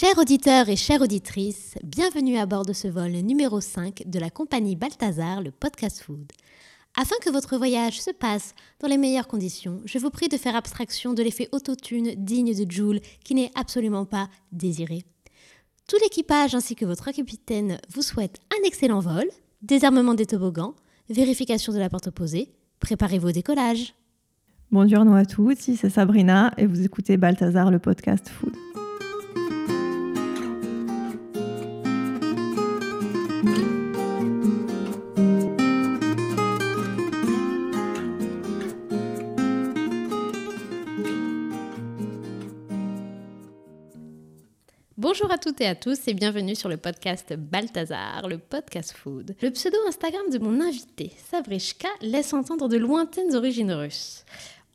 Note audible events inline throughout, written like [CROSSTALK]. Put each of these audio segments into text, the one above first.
Chers auditeurs et chères auditrices, bienvenue à bord de ce vol numéro 5 de la compagnie Balthazar, le podcast food. Afin que votre voyage se passe dans les meilleures conditions, je vous prie de faire abstraction de l'effet autotune digne de Joule qui n'est absolument pas désiré. Tout l'équipage ainsi que votre capitaine vous souhaite un excellent vol, désarmement des toboggans, vérification de la porte opposée, préparez vos décollages. Bonjour à tous, ici c'est Sabrina et vous écoutez Balthazar le podcast food. Bonjour à toutes et à tous et bienvenue sur le podcast Balthazar, le podcast food. Le pseudo Instagram de mon invité, Savrishka, laisse entendre de lointaines origines russes.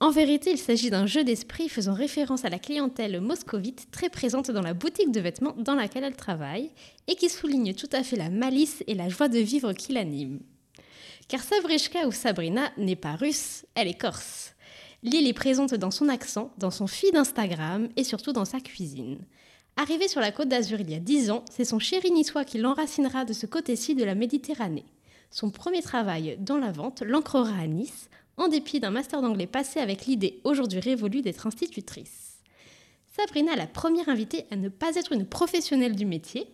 En vérité, il s'agit d'un jeu d'esprit faisant référence à la clientèle moscovite très présente dans la boutique de vêtements dans laquelle elle travaille et qui souligne tout à fait la malice et la joie de vivre qui l'anime. Car Savrishka ou Sabrina n'est pas russe, elle est corse. L'île est présente dans son accent, dans son feed Instagram et surtout dans sa cuisine. Arrivé sur la côte d'Azur il y a 10 ans, c'est son chéri niçois qui l'enracinera de ce côté-ci de la Méditerranée. Son premier travail dans la vente l'ancrera à Nice, en dépit d'un master d'anglais passé avec l'idée aujourd'hui révolue d'être institutrice. Sabrina, la première invitée à ne pas être une professionnelle du métier.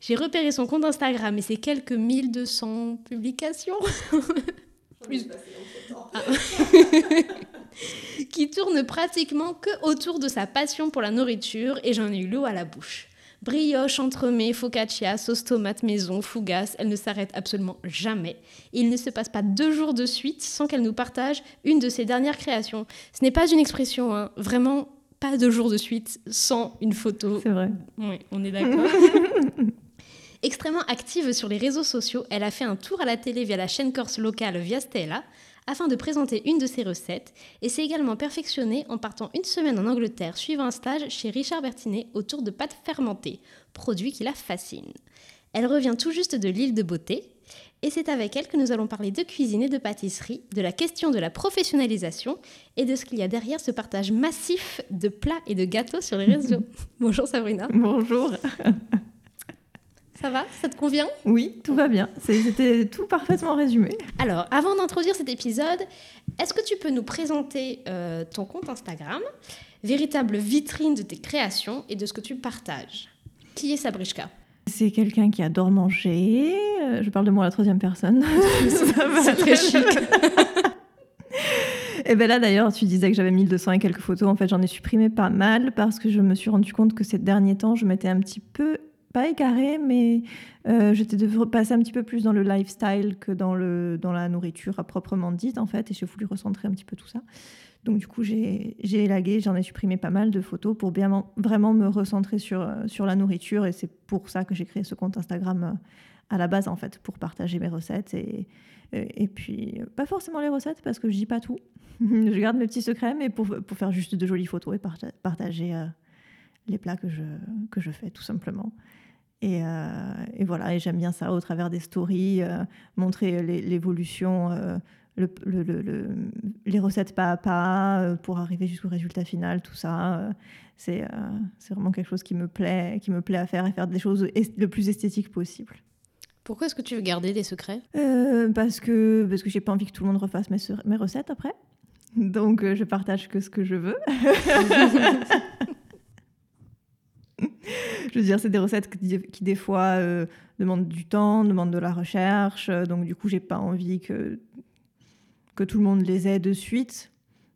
J'ai repéré son compte Instagram et ses quelques 1200 publications. [LAUGHS] Plus... [LAUGHS] Ah. qui tourne pratiquement que autour de sa passion pour la nourriture et j'en ai eu l'eau à la bouche. Brioche, entremets, focaccia, sauce tomate maison, fougasse, elle ne s'arrête absolument jamais. il ne se passe pas deux jours de suite sans qu'elle nous partage une de ses dernières créations. Ce n'est pas une expression, hein. vraiment pas deux jours de suite sans une photo. C'est vrai. Oui, on est d'accord. [LAUGHS] Extrêmement active sur les réseaux sociaux, elle a fait un tour à la télé via la chaîne corse locale Via Stella afin de présenter une de ses recettes et s'est également perfectionnée en partant une semaine en Angleterre suivant un stage chez Richard Bertinet autour de pâtes fermentées, produit qui la fascine. Elle revient tout juste de l'île de Beauté et c'est avec elle que nous allons parler de cuisine et de pâtisserie, de la question de la professionnalisation et de ce qu'il y a derrière ce partage massif de plats et de gâteaux sur les réseaux. [LAUGHS] Bonjour Sabrina. Bonjour. Ça va? Ça te convient? Oui, tout va bien. C'était tout parfaitement résumé. Alors, avant d'introduire cet épisode, est-ce que tu peux nous présenter euh, ton compte Instagram, véritable vitrine de tes créations et de ce que tu partages? Qui est Sabrishka? C'est quelqu'un qui adore manger. Euh, je parle de moi à la troisième personne. [LAUGHS] C'est très chic. [LAUGHS] Et bien là d'ailleurs, tu disais que j'avais 1200 et quelques photos. En fait, j'en ai supprimé pas mal parce que je me suis rendu compte que ces derniers temps, je m'étais un petit peu pas écaré, mais euh, j'étais de passer un petit peu plus dans le lifestyle que dans, le, dans la nourriture à proprement dite, en fait, et j'ai voulu recentrer un petit peu tout ça. Donc, du coup, j'ai élagué, j'en ai supprimé pas mal de photos pour bien vraiment me recentrer sur, euh, sur la nourriture, et c'est pour ça que j'ai créé ce compte Instagram euh, à la base, en fait, pour partager mes recettes. Et, et, puis, pas forcément les recettes, parce que je dis pas tout. [LAUGHS] je garde mes petits secrets, mais pour, pour faire juste de jolies photos et partager les plats que je, que je fais, tout simplement. Euh, et, voilà, et j'aime bien ça au travers des stories, euh, montrer l'évolution, euh, les recettes pas à pas pour arriver jusqu'au résultat final, tout ça. c'est vraiment quelque chose qui me plaît, qui me plaît à faire et faire des choses le plus esthétique possible. Pourquoi est-ce que tu veux garder des secrets? Parce que parce que j'ai pas envie que tout le monde refasse mes, mes recettes après. Donc je partage que ce que je veux. [LAUGHS] [LAUGHS] je veux dire, c'est des recettes qui, des fois euh, demandent du temps, demandent de la recherche. Euh, donc du coup, j'ai pas envie que que tout le monde les ait de suite.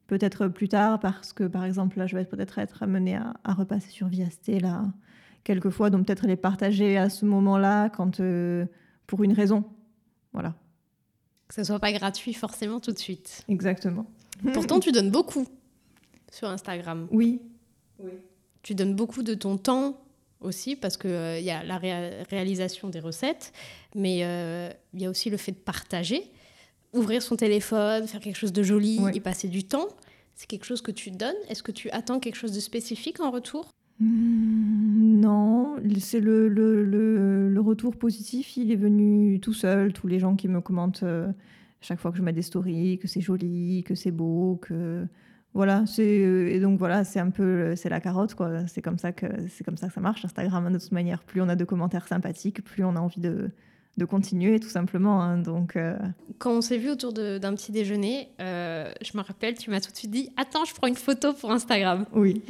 Peut-être plus tard, parce que par exemple, là, je vais peut-être être amenée à, repasser sur Viasté là quelques fois, donc peut-être les partager à ce moment-là, quand euh, pour une raison. Voilà. Que ce soit pas gratuit forcément tout de suite. Exactement. Pourtant, tu donnes beaucoup sur Instagram. Oui. Oui. Tu donnes beaucoup de ton temps aussi parce qu'il euh, il y a la réalisation des recettes, mais euh, il y a aussi le fait de partager, ouvrir son téléphone, faire quelque chose de joli et passer du temps. C'est quelque chose que tu donnes. Est-ce que tu attends quelque chose de spécifique en retour? Mmh, Non, c'est le, le, le, retour positif, il est venu tout seul. Tous les gens qui me commentent euh, chaque fois que je mets des stories, que c'est joli, que c'est beau, que voilà, c'est et donc voilà, c'est un peu c'est la carotte quoi. C'est comme ça que c'est comme ça que ça marche Instagram de toute manière. Plus on a de commentaires sympathiques, plus on a envie de, de continuer tout simplement. Hein. donc quand on s'est vu autour d'un petit déjeuner, je me rappelle, tu m'as tout de suite dit attends, je prends une photo pour Instagram. Oui.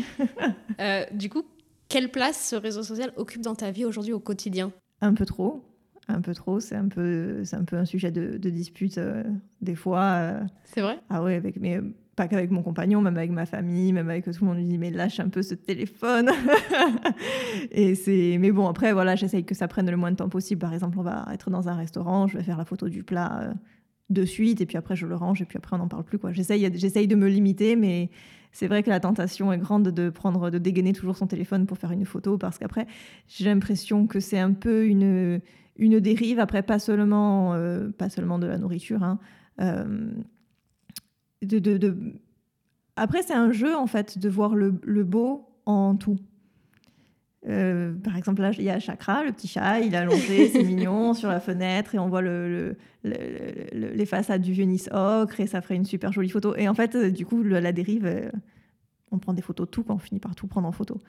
du coup, quelle place ce réseau social occupe dans ta vie aujourd'hui au quotidien? Un peu trop un peu trop. C'est un peu, c'est un peu un sujet de, dispute euh, des fois. Euh. c'est vrai? Ah ouais, avec, mais pas qu'avec mon compagnon, même avec ma famille, même avec tout le monde. me dit mais lâche un peu ce téléphone. [LAUGHS] et c'est, mais bon après voilà, j'essaye que ça prenne le moins de temps possible. Par exemple, on va être dans un restaurant, je vais faire la photo du plat. Euh, de suite et puis après je le range et puis après on n'en parle plus quoi. J'essaye j'essaye de me limiter mais c'est vrai que la tentation est grande de prendre de dégainer toujours son téléphone pour faire une photo parce qu'après j'ai l'impression que c'est un peu une une dérive, après pas seulement, euh, pas seulement de la nourriture. Hein, euh, de, Après, c'est un jeu, en fait, de voir le, beau en tout. Euh, par exemple, là, il y a Chakra, le petit chat, il est allongé, [LAUGHS] c'est mignon, sur la fenêtre, et on voit le, les façades du vieux Nice ocre, et ça ferait une super jolie photo. Et en fait, du coup, la dérive, on prend des photos de tout, quand on finit par tout prendre en photo.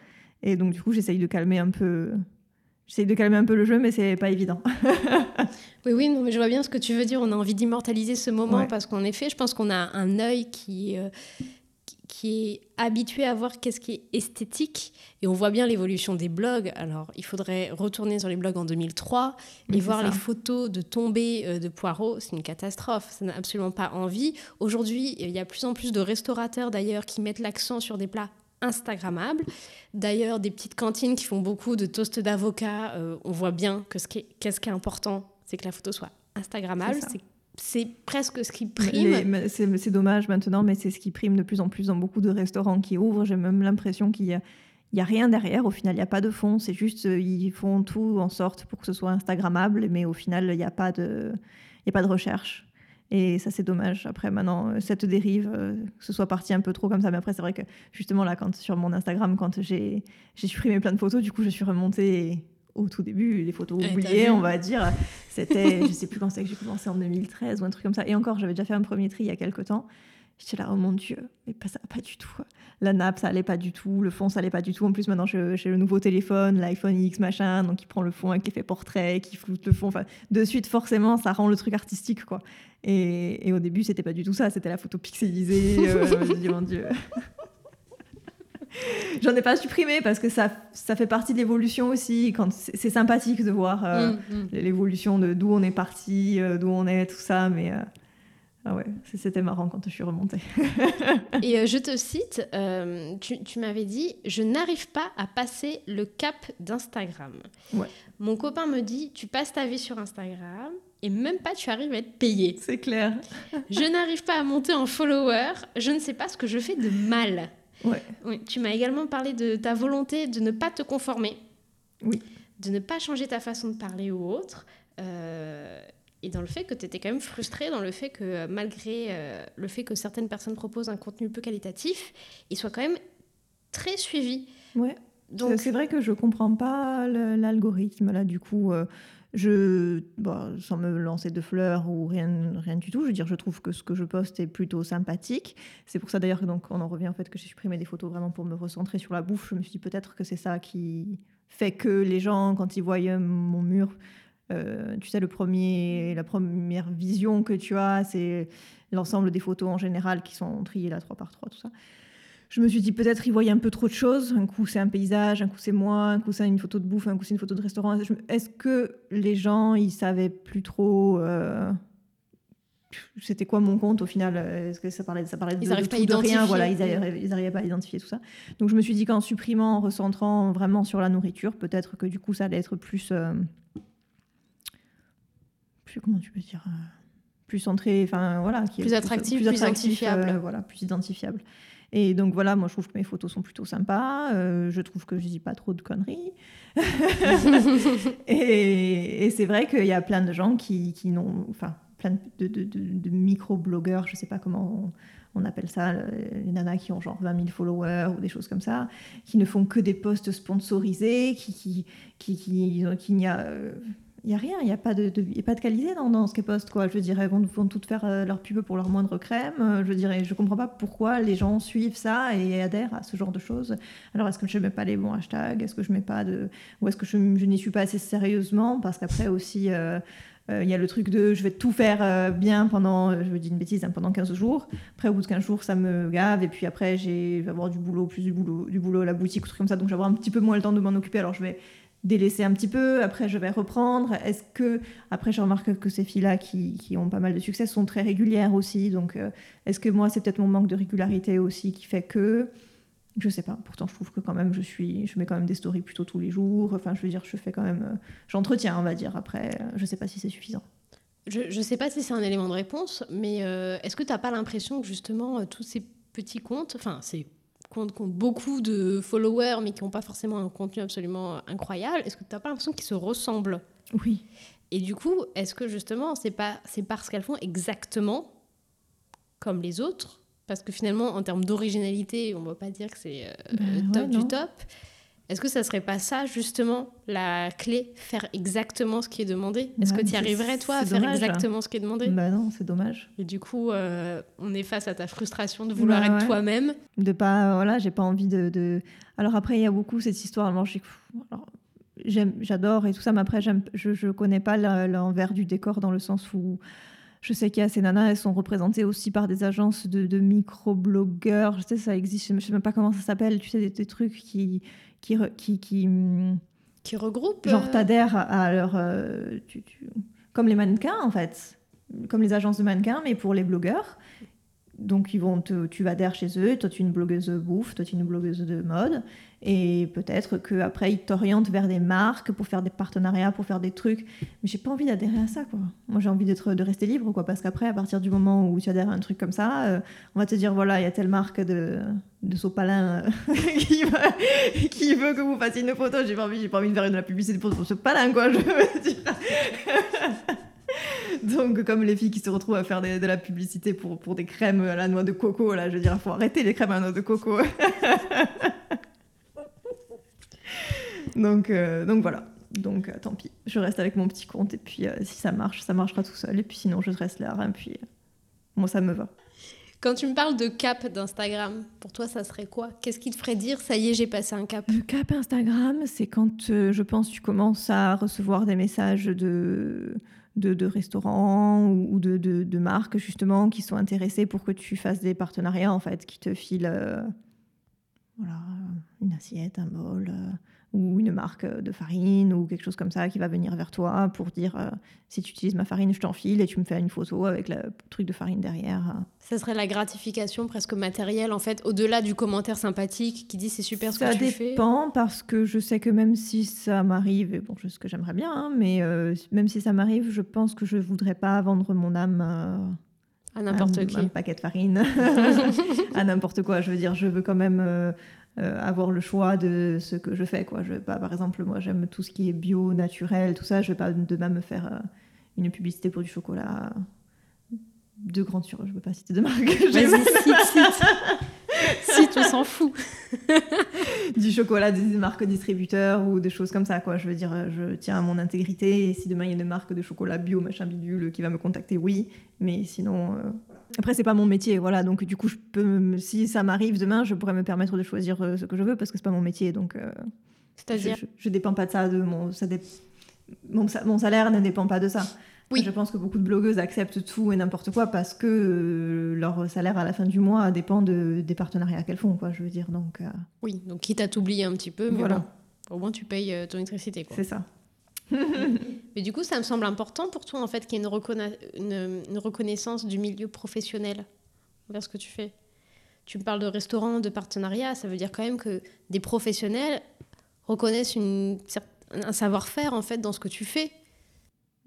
Et donc, du coup, j'essaye de calmer un peu, J'essaie de calmer un peu le jeu, mais c'est pas évident. [LAUGHS] oui, oui, non, mais je vois bien ce que tu veux dire. On a envie d'immortaliser ce moment parce qu'en effet, je pense qu'on a un œil qui, euh, qui est habitué à voir qu'est-ce qui est esthétique et on voit bien l'évolution des blogs. Alors, il faudrait retourner sur les blogs en 2003 et voir les photos de tombées euh, de poireaux. C'est une catastrophe. Ça n'a absolument pas envie. Aujourd'hui, il y a plus en plus de restaurateurs d'ailleurs qui mettent l'accent sur des plats Instagrammable. D'ailleurs, des petites cantines qui font beaucoup de toasts d'avocat, euh, on voit bien que ce qui est, qu'est-ce qui est important, c'est que la photo soit Instagrammable. C'est, presque ce qui prime. c'est, dommage maintenant, mais c'est ce qui prime de plus en plus dans beaucoup de restaurants qui ouvrent. J'ai même l'impression qu'il y a, il a rien derrière. Au final, il n'y a pas de fond. C'est juste, euh, ils font tout en sorte pour que ce soit Instagrammable, mais au final, il n'y a pas de, il y a pas de recherche. Et ça, c'est dommage. Après, maintenant, euh, cette dérive, euh, que ce soit parti un peu trop comme ça. Mais après, c'est vrai que justement, là, quand, sur mon Instagram, quand j'ai supprimé plein de photos, du coup, je suis remontée au tout début, les photos oubliées, on va dire. C'était, je sais plus quand c'est que j'ai commencé en 2013 ou un truc comme ça. Et encore, j'avais déjà fait un premier tri il y a quelques temps. J'étais là, oh mon Dieu, mais pas ça, pas du tout. La nappe, ça allait pas du tout. Le fond, ça allait pas du tout. En plus, maintenant, j'ai le nouveau téléphone, l'iPhone X machin, donc il prend le fond avec l'effet portrait, qui floute le fond. Enfin, de suite, forcément, ça rend le truc artistique, quoi. Et, au début, c'était pas du tout ça. C'était la photo pixelisée. Euh, je dis, mon Dieu. [LAUGHS] J'en ai pas supprimé parce que ça, ça fait partie de l'évolution aussi. Quand c'est sympathique de voir euh, mm, mm. l'évolution de d'où on est parti, euh, d'où on est, tout ça. Mais ah ouais, c'était marrant quand je suis remontée. [LAUGHS] et euh, je te cite, euh, tu, m'avais dit, je n'arrive pas à passer le cap d'Instagram. Ouais. Mon copain me dit, tu passes ta vie sur Instagram et même pas tu arrives à être payé. C'est clair. je n'arrive pas à monter en follower, je ne sais pas ce que je fais de mal. Ouais. Oui, tu m'as également parlé de ta volonté de ne pas te conformer. Oui. De ne pas changer ta façon de parler ou autre. Euh, et dans le fait que tu étais quand même frustré dans le fait que euh, malgré euh, le fait que certaines personnes proposent un contenu peu qualitatif, il soit quand même très suivi. Ouais. Donc c'est vrai que je comprends pas l'algorithme là du coup euh, je bon, sans me lancer de fleurs ou rien rien du tout, je veux dire je trouve que ce que je poste est plutôt sympathique. C'est pour ça d'ailleurs que donc on en revient en fait que j'ai supprimé des photos vraiment pour me recentrer sur la bouffe. Je me suis dit peut-être que c'est ça qui fait que les gens quand ils voient mon mur euh, tu sais, le premier, la première vision que tu as, c'est l'ensemble des photos en général qui sont triées là, 3 par 3, tout ça. Je me suis dit peut-être ils voyaient un peu trop de choses. Un coup c'est un paysage, un coup c'est moi, un coup c'est une photo de bouffe, un coup c'est une photo de restaurant. Est-ce que les gens ils savaient plus trop euh, c'était quoi mon compte au final? Est-ce que ça parlait, ça parlait de, ils pas rien Voilà, ils n'arrivaient pas à identifier tout ça. Donc je me suis dit qu'en supprimant, en recentrant vraiment sur la nourriture, peut-être que du coup ça allait être plus euh, plus comment tu peux dire euh, plus centré, enfin voilà, qui plus attractif, plus, identifiable, euh, voilà, plus identifiable. Et donc voilà, moi je trouve que mes photos sont plutôt sympas. Euh, je trouve que je dis pas trop de conneries. [LAUGHS] et, c'est vrai qu'il y a plein de gens qui, qui n'ont, enfin plein de, de, de, micro-blogueurs, je sais pas comment on, appelle ça, les nanas qui ont genre 20 000 followers ou des choses comme ça, qui ne font que des posts sponsorisés, qui, qui, qui, qui, qui n'y a il y a rien, il n'y a, pas de, a pas de qualité dans, dans ce postent. Quoi. Je dirais, vont, vont toutes faire euh, leur pub pour leur moindre crème. Euh, je dirais, je comprends pas pourquoi les gens suivent ça et adhèrent à ce genre de choses. Alors, est-ce que je mets pas les bons hashtags? Est-ce que je mets pas de. Ou est-ce que je, je n'y suis pas assez sérieusement? Parce qu'après aussi. euh, il y a le truc de je vais tout faire bien pendant, je dis une bêtise, hein, pendant 15 jours. Après, au bout de 15 jours, ça me gave. Et puis après, j'ai- je vais avoir du boulot, plus du boulot, du boulot à la boutique, ou truc comme ça. Donc, je vais avoir un petit peu moins le temps de m'en occuper. Alors, je vais délaisser un petit peu. Après, je vais reprendre. Est-ce que. Après, je remarque que ces filles-là qui, qui ont pas mal de succès sont très régulières aussi. Donc, euh, est-ce que moi, c'est peut-être mon manque de régularité aussi qui fait que. Je sais pas. Pourtant, je trouve que quand même, je suis, je mets quand même des stories plutôt tous les jours. Enfin, je veux dire, je fais quand même, euh, j'entretiens, on va dire. Après, je sais pas si c'est suffisant. Je ne sais pas si c'est un élément de réponse, mais euh, est-ce que tu n'as pas l'impression que justement tous ces petits comptes, enfin ces comptes qui ont beaucoup de followers mais qui n'ont pas forcément un contenu absolument incroyable, est-ce que tu n'as pas l'impression qu'ils se ressemblent? Oui. Et du coup, est-ce que justement c'est pas c'est parce qu'elles font exactement comme les autres? Parce que finalement, en termes d'originalité, on ne va pas dire que c'est euh, Ben ouais, top du top. Est-ce que ça serait pas ça justement la clé, faire exactement ce qui est demandé? Est-ce que tu arriverais toi à faire dommage. exactement ce qui est demandé? Bah non, c'est dommage. Et du coup, euh, on est face à ta frustration de vouloir Bah être ouais. toi-même. de pas voilà j'ai pas envie de, de- alors après il y a beaucoup cette histoire alors, j'adore et tout ça mais après j'aime je je connais pas l'envers du décor dans le sens où je sais qu'il y a ces nanas elles sont représentées aussi par des agences de, de micro-blogueurs je sais ça existe je sais même pas comment ça s'appelle tu sais des, des trucs qui qui qui, qui, Qui regroupe. genre euh, t'adhères à, leur euh, tu- tu- comme les mannequins en fait comme les agences de mannequins mais pour les blogueurs donc ils vont te, tu adhères chez eux toi tu es une blogueuse bouffe toi tu es une blogueuse de mode. Et peut-être que après ils t'orientent vers des marques pour faire des partenariats pour faire des trucs. Mais j'ai pas envie d'adhérer à ça quoi. Moi j'ai envie d'être de rester libre quoi parce qu'après à partir du moment où tu adhères à un truc comme ça euh, on va te dire voilà il y a telle marque de de sopalin euh, [LAUGHS] qui, veut, que vous fassiez une photo. J'ai pas envie j'ai pas envie de faire de la publicité pour ce sopalin quoi je veux dire [LAUGHS] [LAUGHS] donc, comme les filles qui se retrouvent à faire des- de la publicité pour, pour des crèmes à la noix de coco, là, je veux dire, il faut arrêter les crèmes à la noix de coco. [LAUGHS] donc, euh, donc voilà. Donc, euh, tant pis. Je reste avec mon petit compte et puis euh, si ça marche, ça marchera tout seul. Et puis sinon, je reste là. Et puis, euh, moi, ça me va. Quand tu me parles de cap d'Instagram, pour toi, ça serait quoi? Qu'est-ce qui te ferait dire ça y est, j'ai passé un cap? Le cap Instagram, c'est quand euh, je pense tu commences à recevoir des messages de, de, de restaurants ou de, de, de marques justement qui sont intéressés pour que tu fasses des partenariats en fait, qui te filent euh, voilà, une assiette, un bol euh, ou une marque de farine ou quelque chose comme ça qui va venir vers toi pour dire euh, si tu utilises ma farine, je t'enfile et tu me fais une photo avec le truc de farine derrière. euh. Ça serait la gratification presque matérielle, en fait, au-delà du commentaire sympathique qui dit c'est super ce Ça que tu fais. dépend parce que je sais que même si ça m'arrive, et bon, je- ce que j'aimerais bien, hein, mais euh, même si ça m'arrive, je pense que je voudrais pas vendre mon âme euh, À n'importe qui. un paquet de farine [LAUGHS] à n'importe quoi. Je veux dire, je veux quand même euh, euh, avoir le choix de ce que je fais. Quoi. Je pas, par exemple, moi j'aime tout ce qui est bio, naturel, tout ça. Je vais pas demain me faire euh, une publicité pour du chocolat de grande sur. Je veux pas citer de marque. [LAUGHS] Vas-y, cite, cite. On s'en fout. du chocolat des marques distributeurs ou des choses comme ça quoi je veux dire euh, je tiens à mon intégrité et si demain il y a une marque de chocolat bio machin bidule qui va me contacter oui mais sinon euh, après c'est pas mon métier voilà donc du coup je peux me- si ça m'arrive demain je pourrais me permettre de choisir euh, ce que je veux parce que c'est pas mon métier donc euh, je, C'est-à-dire je, je dépends pas de ça de mon ça dé- mon, sa- mon salaire ne dépend pas de ça Oui. je pense que beaucoup de blogueuses acceptent tout et n'importe quoi parce que euh, leur salaire à la fin du mois dépend de, des partenariats qu'elles font quoi je veux dire donc euh, Oui, donc quitte à t'oublier un petit peu, mais Voilà. bon, au moins tu payes euh, ton électricité. Quoi. c'est ça [LAUGHS] Mais du coup, ça me semble important pour toi, en fait, qu'il y ait une, reconna- une- une reconnaissance du milieu professionnel envers ce que tu fais. Tu me parles de restaurants, de partenariats, ça veut dire quand même que des professionnels reconnaissent un savoir-faire, en fait, dans ce que tu fais.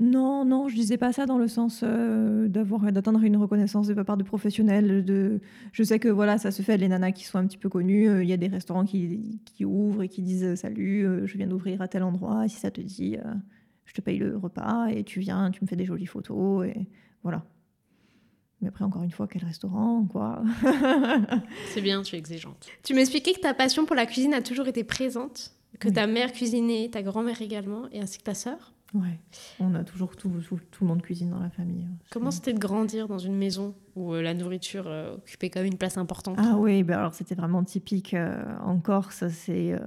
Non, non, je disais pas ça dans le sens euh, d'avoir d'atteindre une reconnaissance de la part de professionnels. De, je sais que voilà, ça se fait. Les nanas qui sont un petit peu connues, euh, il y a des restaurants qui, qui ouvrent et qui disent euh, salut, euh, je viens d'ouvrir à tel endroit. Si ça te dit, euh, je te paye le repas et tu viens, tu me fais des jolies photos et voilà. Mais après, encore une fois, quel restaurant, quoi [LAUGHS] C'est bien, tu es exigeante. Tu m'expliquais que ta passion pour la cuisine a toujours été présente, que Oui. ta mère cuisinait, ta grand-mère également, et ainsi que ta sœur? Ouais, on a toujours tout, tout, tout le monde cuisine dans la famille. hein. Comment c'était de grandir dans une maison où euh, la nourriture euh, occupait quand même une place importante? Ah oui, ben alors c'était vraiment typique euh, en Corse. C'est euh,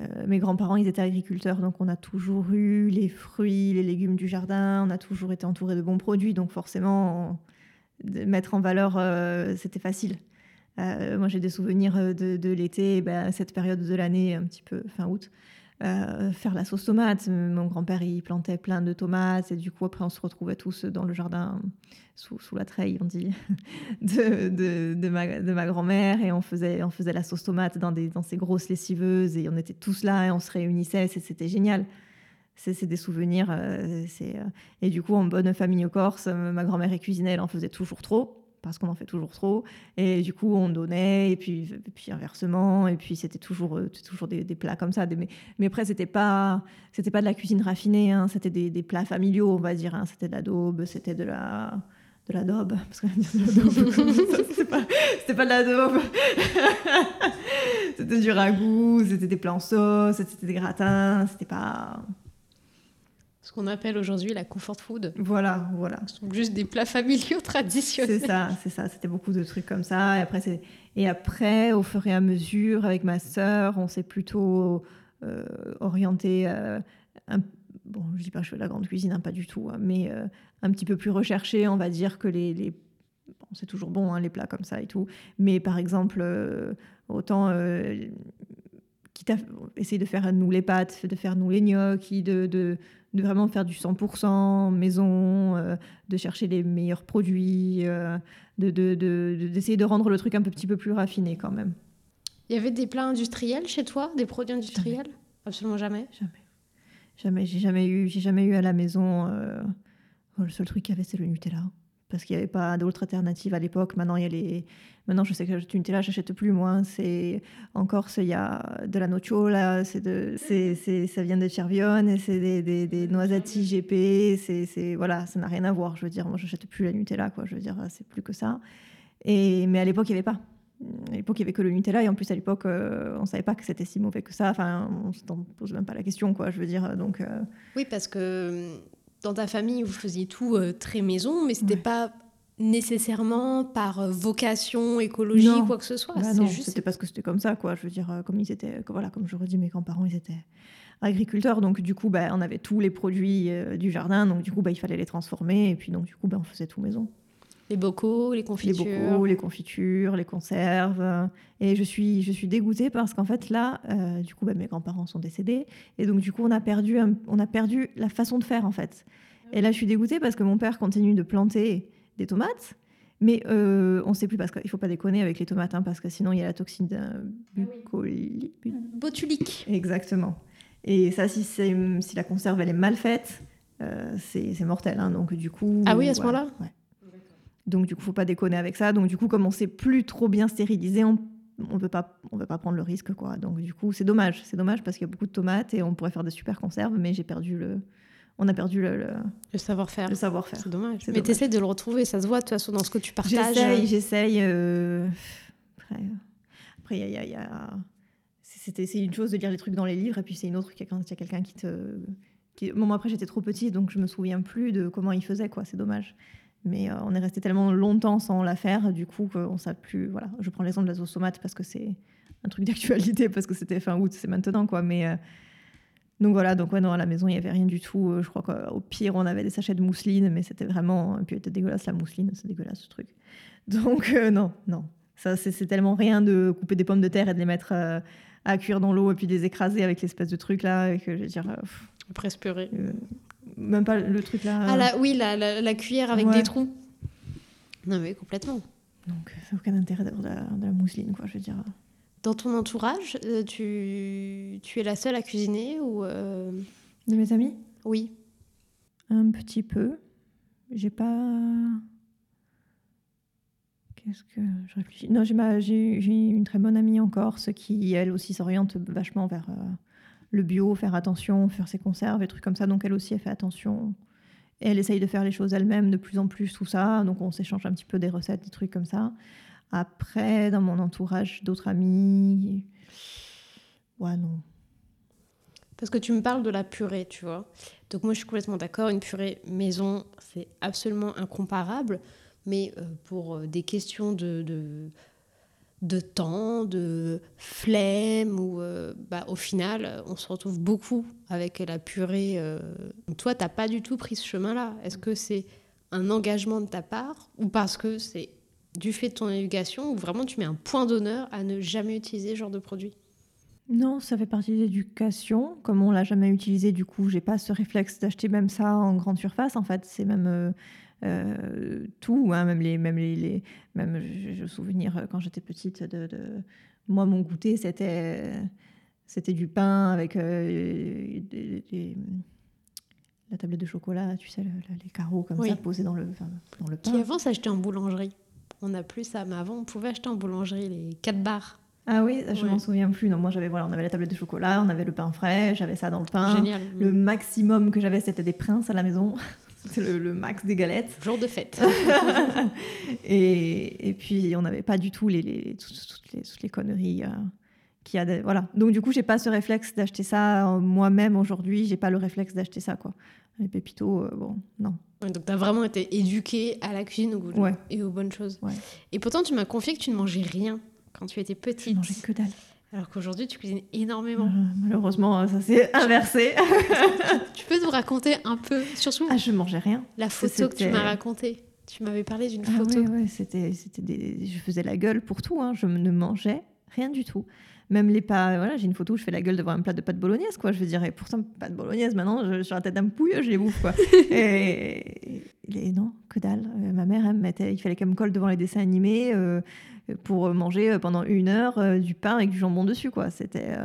euh, mes grands-parents, ils étaient agriculteurs, donc on a toujours eu les fruits, les légumes du jardin. On a toujours été entouré de bons produits, donc forcément on- de mettre en valeur, euh, c'était facile. Euh, moi, j'ai des souvenirs de, de l'été, ben, cette période de l'année, un petit peu fin août. Euh, faire la sauce tomate. Mon grand-père, il plantait plein de tomates et du coup, après, on se retrouvait tous dans le jardin sous, sous la treille, on dit, [LAUGHS] de, de, de ma, de ma grand-mère et on faisait, on faisait la sauce tomate dans, des, dans ces grosses lessiveuses et on était tous là et on se réunissait, c'était génial. C'est des souvenirs. euh, euh, Et du coup, en bonne famille Corse, ma grand-mère, cuisinait, elle en faisait toujours trop parce qu'on en fait toujours trop. Et du coup, on donnait, et puis, puis inversement, et puis c'était toujours, euh, toujours des, plats comme ça. Mais, mais après, c'était pas, pas de la cuisine raffinée, hein, c'était des, plats familiaux, on va dire. hein. C'était de la daube, c'était de la, de la daube. [LAUGHS] Parce que c'était pas, de la daube. [LAUGHS] c'était du ragoût, c'était des plats en sauce, c'était des gratins, c'était pas. Ce qu'on appelle aujourd'hui la comfort food. Voilà, voilà. Ce sont juste des plats familiaux [LAUGHS] traditionnels. C'est ça, c'est ça. C'était beaucoup de trucs comme ça. Et après, et après, au fur et à mesure, avec ma sœur, on s'est plutôt euh, orienté. euh, un- Bon, je dis pas que je fais de la grande cuisine, hein, pas du tout, hein, mais euh, un petit peu plus recherché, on va dire que les. les- bon, c'est toujours bon, hein, les plats comme ça et tout. Mais par exemple, autant. Quitte à essayer de faire nous les pâtes, de faire nous les gnocchis, de, de, de vraiment faire du 100% maison, euh, de chercher les meilleurs produits, euh, de, de, de- de- d'essayer de rendre le truc un petit peu plus raffiné quand même. Il y avait des plats industriels chez toi, des produits industriels? Absolument jamais? Jamais. Jamais, j'ai jamais eu, j'ai jamais eu à la maison. euh, le seul truc qu'il y avait, c'est le Nutella. Parce qu'il n'y avait pas d'autre alternative à l'époque. Maintenant, il y a les. Maintenant, je sais que du Nutella, j'achète plus moi. C'est en Corse, il y a de la nocciola, c'est de, c'est, c'est, ça vient de Cervione, c'est des, des, des noisettes IGP. C'est, c'est voilà, ça n'a rien à voir. Je veux dire, moi, j'achète plus la Nutella, quoi. Je veux dire, c'est plus que ça. Et mais à l'époque, il n'y avait pas. À l'époque, il n'y avait que le Nutella, et en plus, à l'époque, euh, on ne savait pas que c'était si mauvais que ça. Enfin, on ne se pose même pas la question, quoi. Je veux dire, donc. euh, Oui, parce que dans ta famille, vous faisiez tout euh, très maison, mais c'était Ouais. pas nécessairement par euh, vocation, écologie, Non. quoi que ce soit. Bah c'est non, juste. c'était parce que c'était comme ça, quoi. Je veux dire, euh, comme ils étaient, voilà, comme je redis, mes grands-parents, ils étaient agriculteurs, donc du coup, bah, on avait tous les produits euh, du jardin, donc du coup, bah, il fallait les transformer, et puis donc du coup, bah, on faisait tout maison. Les bocaux, les Les confitures. bocaux, les confitures, les conserves. et je suis, je suis dégoûtée parce qu'en fait, là, euh, du coup, bah, mes grands-parents sont décédés, et donc du coup, on a perdu, on a perdu la façon de faire, en fait. Et là, je suis dégoûtée parce que mon père continue de planter des tomates. Mais euh, on ne sait plus parce qu'il ne faut pas déconner avec les tomates, hein, parce que sinon il y a la toxine d'un bucoli- bu- Botulique. Exactement. Et ça, si, la conserve elle est mal faite, euh, c'est c'est mortel. hein. donc du coup. Ah oui, à ce voilà, moment-là? Ouais. Donc du coup, faut pas déconner avec ça. Donc du coup, comme on sait plus trop bien stériliser, on on veut pas on veut pas prendre le risque quoi. Donc du coup, c'est dommage. C'est dommage parce qu'il y a beaucoup de tomates et on pourrait faire des super conserves, mais j'ai perdu le. On a perdu le, savoir-faire. le savoir-faire. C'est dommage. Mais tu essaies de le retrouver, ça se voit de toute façon dans ce que tu partages. J'essaye, j'essaye. euh, Après, après, il y a, y a- c'était, c'est une chose de lire les trucs dans les livres, et puis c'est une autre quand il y a quelqu'un qui te. Qui... Bon, moi, après, j'étais trop petite, donc je me souviens plus de comment il faisait, quoi. C'est dommage. Mais euh, on est resté tellement longtemps sans la faire, du coup, qu'on ne sait plus. Voilà, je prends l'exemple de la sauce tomate parce que c'est un truc d'actualité, parce que c'était fin août, c'est maintenant, quoi. Mais. euh, donc voilà, donc ouais, non, à la maison, il n'y avait rien du tout. Euh, Je crois qu'au pire, on avait des sachets de mousseline, mais c'était vraiment. Et puis, elle était dégueulasse, la mousseline, c'est dégueulasse ce truc. [LAUGHS] Donc, euh, non, non. Ça, c'est tellement rien de couper des pommes de terre et de les mettre à cuire dans l'eau et puis de les écraser avec l'espèce de truc là. Et que je veux dire. Presque purée. Euh, même pas le truc là. Ah la, oui, la, la, la cuillère avec Ouais. des trous. Non mais complètement. Donc, ça n'a aucun intérêt d'avoir de, la- de la mousseline, quoi. Je veux dire. Dans ton entourage, euh, tu, tu es la seule à cuisiner ou euh, De mes amis? Oui Un petit peu. J'ai pas. Qu'est-ce que je réfléchis? Non, j'ai ma- j'ai j'ai une très bonne amie en Corse qui, elle aussi, s'oriente vachement vers euh, le bio, faire attention, faire ses conserves et trucs comme ça. Donc, elle aussi, elle fait attention. Et elle essaye de faire les choses elle-même de plus en plus, tout ça. Donc, on s'échange un petit peu des recettes, des trucs comme ça. Après, dans mon entourage, d'autres amis. Ouais, non. Parce que tu me parles de la purée, tu vois. Donc moi, je suis complètement d'accord. Une purée maison, c'est absolument incomparable. Mais euh, pour euh, des questions de, de, de temps, de flemme, ou euh, bah, au final, on se retrouve beaucoup avec la purée. Toi, tu n'as pas du tout pris ce chemin-là. Est-ce que c'est un engagement de ta part ou parce que c'est du fait de ton éducation ou vraiment tu mets un point d'honneur à ne jamais utiliser ce genre de produit? Non, ça fait partie de l'éducation. Comme on l'a jamais utilisé, du coup, j'ai pas ce réflexe d'acheter même ça en grande surface. En fait, c'est même euh, euh, tout, hein, même les, même les, même je, me souvenir euh, quand j'étais petite de, moi mon goûter c'était c'était du pain avec la tablette de chocolat, tu sais, les carreaux comme ça posés dans le, dans le pain. Qui avant s'achetait en boulangerie. On n'a plus ça, mais avant on pouvait acheter en boulangerie les quatre barres ah oui, je m'en souviens plus. Non, moi j'avais voilà, on avait la tablette de chocolat, on avait le pain frais, j'avais ça dans le pain. Génial. Le maximum que j'avais, c'était des princes à la maison. [LAUGHS] C'était le, max des galettes. Jour de fête. [LAUGHS] et, et, puis on n'avait pas du tout les, les, toutes, les, toutes les conneries. Euh, qui a voilà. Donc du coup, j'ai pas ce réflexe d'acheter ça euh, moi-même aujourd'hui. J'ai pas le réflexe d'acheter ça quoi. Les pépitos, euh, bon, non. donc tu as vraiment été éduquée à la cuisine au et aux bonnes choses. Et pourtant, tu m'as confié que tu ne mangeais rien quand tu étais petite. Je mangeais que dalle. Alors qu'aujourd'hui, tu cuisines énormément. Euh, malheureusement, ça s'est inversé. [LAUGHS] tu peux nous raconter un peu, surtout Ah, je mangeais rien. La photo que tu m'as racontée. Tu m'avais parlé d'une ah, photo. Oui, oui, c'était, c'était des... je faisais la gueule pour tout. Hein. Je ne mangeais rien du tout. Même les pas, voilà, j'ai une photo où je fais la gueule devant un plat de pâte bolognaise, quoi. Je veux dire, et pourtant, pâte bolognaise, maintenant, je, sur la tête d'un pouilleux, je les bouffe, quoi. [LAUGHS] et, et, non, que dalle. Euh, ma mère, elle me mettait, il fallait qu'elle me colle devant les dessins animés. Euh, pour manger euh, pendant une heure du pain avec du jambon dessus. quoi. C'était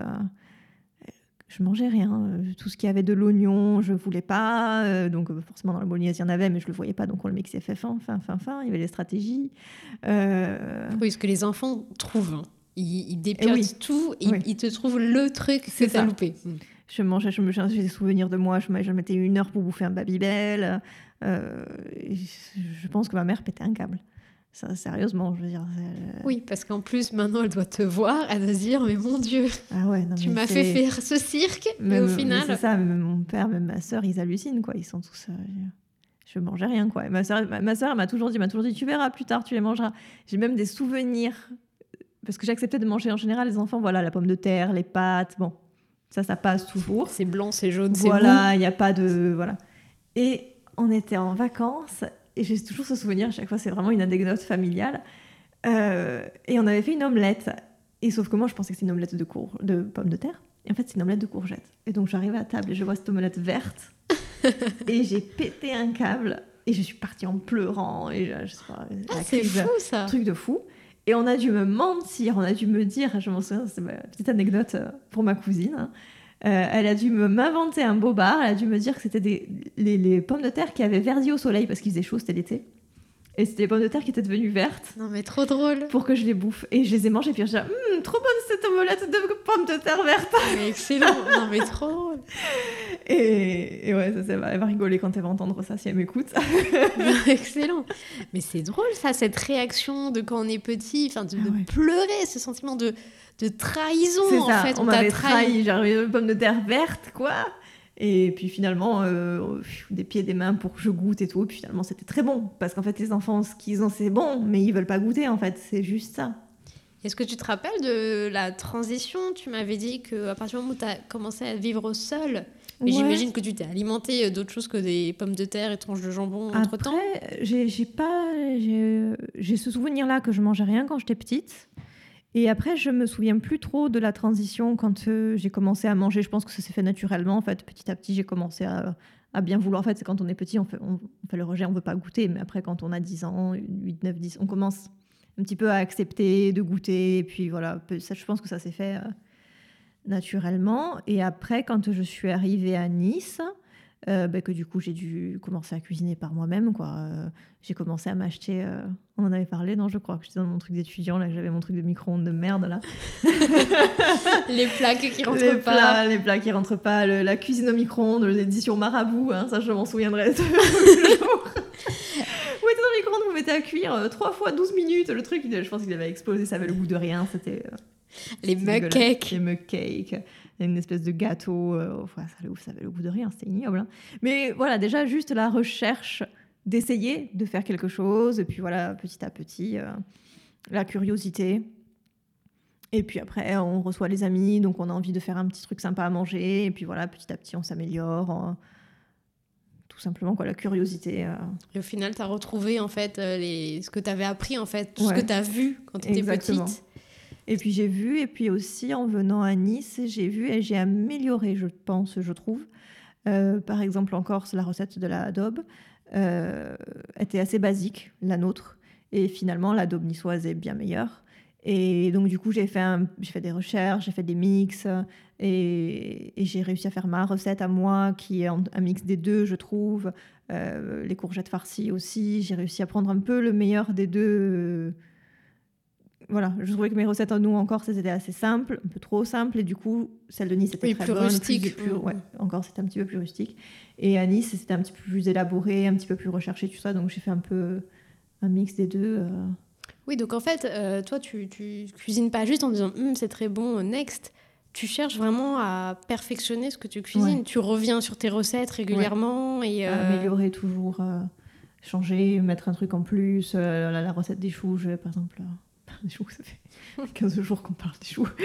je mangeais rien. Tout ce qui avait de l'oignon, je voulais pas. donc forcément dans la bolognaise il y en avait, mais je le voyais pas. Donc on le mixait fait fin, fin, fin, fin. Il y avait les stratégies. Oui, ce que les enfants trouvent. Hein. Ils, ils tout. Ils, ils, te trouvent le truc que t'as loupé. Mm. Je mangeais, je me j'ai des souvenirs de moi. Je, je mettais une heure pour bouffer un Babybel. Euh, je pense que ma mère pétait un câble sérieusement, je veux dire. Oui, parce qu'en plus, maintenant, elle doit te voir, elle doit se dire, mais mon Dieu, ah ouais, tu m'as fait faire ce cirque, mais au final... C'est ça, même mon père, même ma sœur, ils hallucinent, quoi. Ils sont tous... Euh, je mangeais rien, quoi. ma sœur, ma, sœur m'a toujours dit, m'a toujours dit, tu verras plus tard, tu les mangeras. J'ai même des souvenirs, parce que j'acceptais de manger en général les enfants, voilà, la pomme de terre, les pâtes, bon, ça, ça passe toujours. C'est blanc, c'est jaune, c'est Voilà, il n'y a pas de... Voilà. Et on était en vacances et j'ai toujours ce souvenir, à chaque fois, c'est vraiment une anecdote familiale. Euh, et on avait fait une omelette. Et sauf que moi, je pensais que c'était une omelette de, cour de pommes de terre. Et en fait, c'est une omelette de courgettes. Et donc, j'arrive à table et je vois cette omelette verte. [LAUGHS] et j'ai pété un câble. Et je suis partie en pleurant. Et je, sais pas, ah, c'est fou, ça. Truc de fou. Et on a dû me mentir, on a dû me dire, je m'en souviens, c'est ma petite anecdote euh, pour ma cousine. Hein. Euh, elle a dû m'inventer un bobard, elle a dû me dire que c'était les, les, pommes de terre qui avaient verdi au soleil parce qu'il faisait chaud, c'était l'été. Et c'était les pommes de terre qui étaient devenues vertes. Non, mais trop drôle. Pour que je les bouffe. Et je les ai mangées, puis je disais, hum, trop bonne cette omelette de pommes de terre vertes. Mais excellent. non, mais trop drôle. [LAUGHS] Et, ouais, ça, ça va, elle va rigoler quand elle va entendre ça si elle m'écoute. [LAUGHS] [LAUGHS] excellent. Mais c'est drôle, ça, cette réaction de quand on est petit, enfin, de, ah pleurer, ce sentiment de, de trahison, en ça. fait. On, m'avait trahi, j'arrivais une pomme de terre verte, quoi. Et puis finalement, euh, des pieds, des mains pour que je goûte et tout. Et puis finalement, c'était très bon. Parce qu'en fait, les enfants, ce qu'ils ont, c'est bon, mais ils veulent pas goûter, en fait. C'est juste ça. Est-ce que tu te rappelles de la transition? Tu m'avais dit qu'à partir du moment où tu as commencé à vivre seul, mais j'imagine que tu t'es alimenté d'autres choses que des pommes de terre et tranches de jambon entre-temps. j'ai pas... J'ai ce souvenir-là que je mangeais rien quand j'étais petite. Et après, je me souviens plus trop de la transition quand euh, j'ai commencé à manger. Je pense que ça s'est fait naturellement. En fait, petit à petit, j'ai commencé à, bien vouloir. En fait, c'est quand on est petit, on fait, le rejet, on veut pas goûter. Mais après, quand on a 10 ans, 8, 9, 10, on commence un petit peu à accepter de goûter. Et puis voilà, ça, je pense que ça s'est fait euh, naturellement. Et après, quand je suis arrivée à Nice, euh, bah, que du coup j'ai dû commencer à cuisiner par moi-même. quoi. Euh, j'ai commencé à m'acheter, euh, on en avait parlé, non je crois que j'étais dans mon truc d'étudiant, là j'avais mon truc de micro-ondes de merde là. [LAUGHS] les plats qui rentrent les pas. Plats, les plats qui rentrent pas, la cuisine au micro-ondes, l'édition Marabout, hein, ça je m'en souviendrai [LAUGHS] toujours. Oui, dans le micro-ondes, vous mettez à cuire 3 fois 12 minutes, le truc, je pense qu'il avait explosé, ça avait le goût de rien, c'était... les mug cakes. Les mug cakes. Une espèce de gâteau. euh, enfin, ça, avait- ça avait le goût de rien, c'était ignoble. hein. Mais voilà, déjà, juste la recherche d'essayer de faire quelque chose, et puis voilà, petit à petit, euh, la curiosité. Et puis après, on reçoit les amis, donc on a envie de faire un petit truc sympa à manger, et puis voilà, petit à petit, on s'améliore. tout simplement, quoi, la curiosité. euh, Et au final, tu as retrouvé en fait les... ce que tu avais appris, en fait, tout ce que tu as vu quand tu étais petite. Et puis j'ai vu, et puis aussi en venant à Nice, j'ai vu et j'ai amélioré, je pense, je trouve. Euh, par exemple, en Corse, la recette de la adobe euh, était assez basique, la nôtre. Et finalement, l'adobe niçoise est bien meilleure. Et donc, du coup, j'ai fait, des recherches, j'ai fait des mix, et, j'ai réussi à faire ma recette à moi, qui est un mix des deux, je trouve. Euh, les courgettes farcies aussi. J'ai réussi à prendre un peu le meilleur des deux. Voilà, je trouvais que mes recettes à nous en Corse, elles étaient assez simples, un peu trop simples, et du coup, celle de Nice était Oui, très plus bonne, rustique. plus- Mm. ouais, encore c'était un petit peu plus rustique. Et à Nice, c'était un petit peu plus élaboré, un petit peu plus recherché, tout ça, donc j'ai fait un peu un mix des deux. euh. Oui, donc en fait, euh, toi, tu, tu cuisines pas juste en disant Hum, c'est très bon, next. Tu cherches vraiment à perfectionner ce que tu cuisines. Ouais. Tu reviens sur tes recettes régulièrement et à euh, améliorer toujours, euh, changer, mettre un truc en plus. la, la recette des choux, je par exemple. Des choux, ça fait 15 jours qu'on parle des choux. [LAUGHS]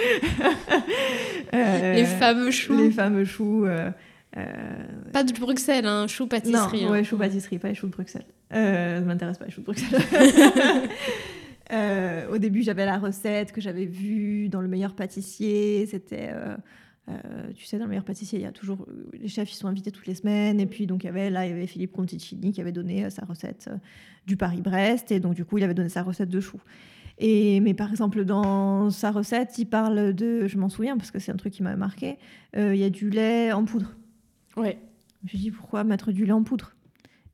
Euh, les fameux choux. Les fameux choux. euh, euh, Pas de Bruxelles, hein, choux pâtisserie. Non, hein. ouais, choux pâtisserie, pas les choux de Bruxelles. Ça m'intéresse pas les choux de Bruxelles. [LAUGHS] Au début, j'avais la recette que j'avais vue dans le meilleur pâtissier. C'était, euh, tu sais, dans le meilleur pâtissier, il y a toujours les chefs, ils sont invités toutes les semaines. Et puis donc il y avait là, il y avait Philippe Conticini qui avait donné euh, sa recette euh, du Paris-Brest, et donc du coup, il avait donné sa recette de choux. Et mais par exemple, dans sa recette, il parle de, je m'en souviens parce que c'est un truc qui m'a marqué. euh, Il y a du lait en poudre. Ouais. Je me dis pourquoi mettre du lait en poudre?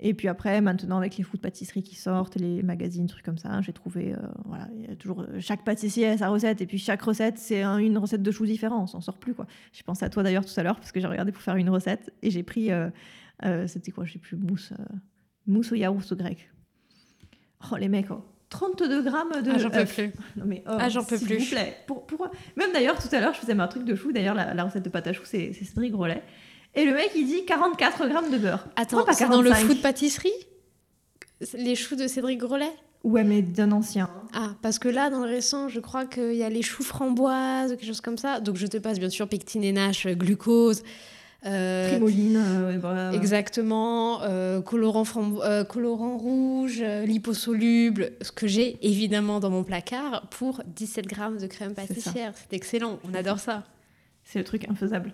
Et puis après, maintenant avec les fous de pâtisserie qui sortent, les magazines, trucs comme ça, j'ai trouvé, euh, voilà, il y a toujours chaque pâtissier a sa recette et puis chaque recette c'est un- une recette de choux différente, on s'en sort plus quoi. J'ai pensé à toi d'ailleurs tout à l'heure parce que j'ai regardé pour faire une recette et j'ai pris, euh, c'était quoi, je sais plus, mousse, mousse au yaourt grec. Oh les mecs, oh, 32 grammes de. Ah, j'en peux plus. [LAUGHS] Non mais oh, Ah, j'en peux s'il plus. vous plaît. Pour, pour- Même d'ailleurs, tout à l'heure, je faisais ma truc de chou. D'ailleurs, la, la recette de pâte à choux, c'est c'est Cédric Grolet. Et le mec, il dit 44 grammes de beurre. Attends, pas c'est dans le 45? food pâtisserie? Les choux de Cédric Grolet Ouais, mais d'un ancien. Ah, parce que là, dans le récent, je crois qu'il y a les choux framboises, quelque chose comme ça. Donc je te passe bien sûr pectine et nash, glucose. Euh, Trimoline. euh, et voilà. Exactement, euh, colorant, euh, colorant rouge, euh, liposoluble, ce que j'ai évidemment dans mon placard pour 17 grammes de crème pâtissière. C'est excellent, on adore ça. C'est le truc infaisable.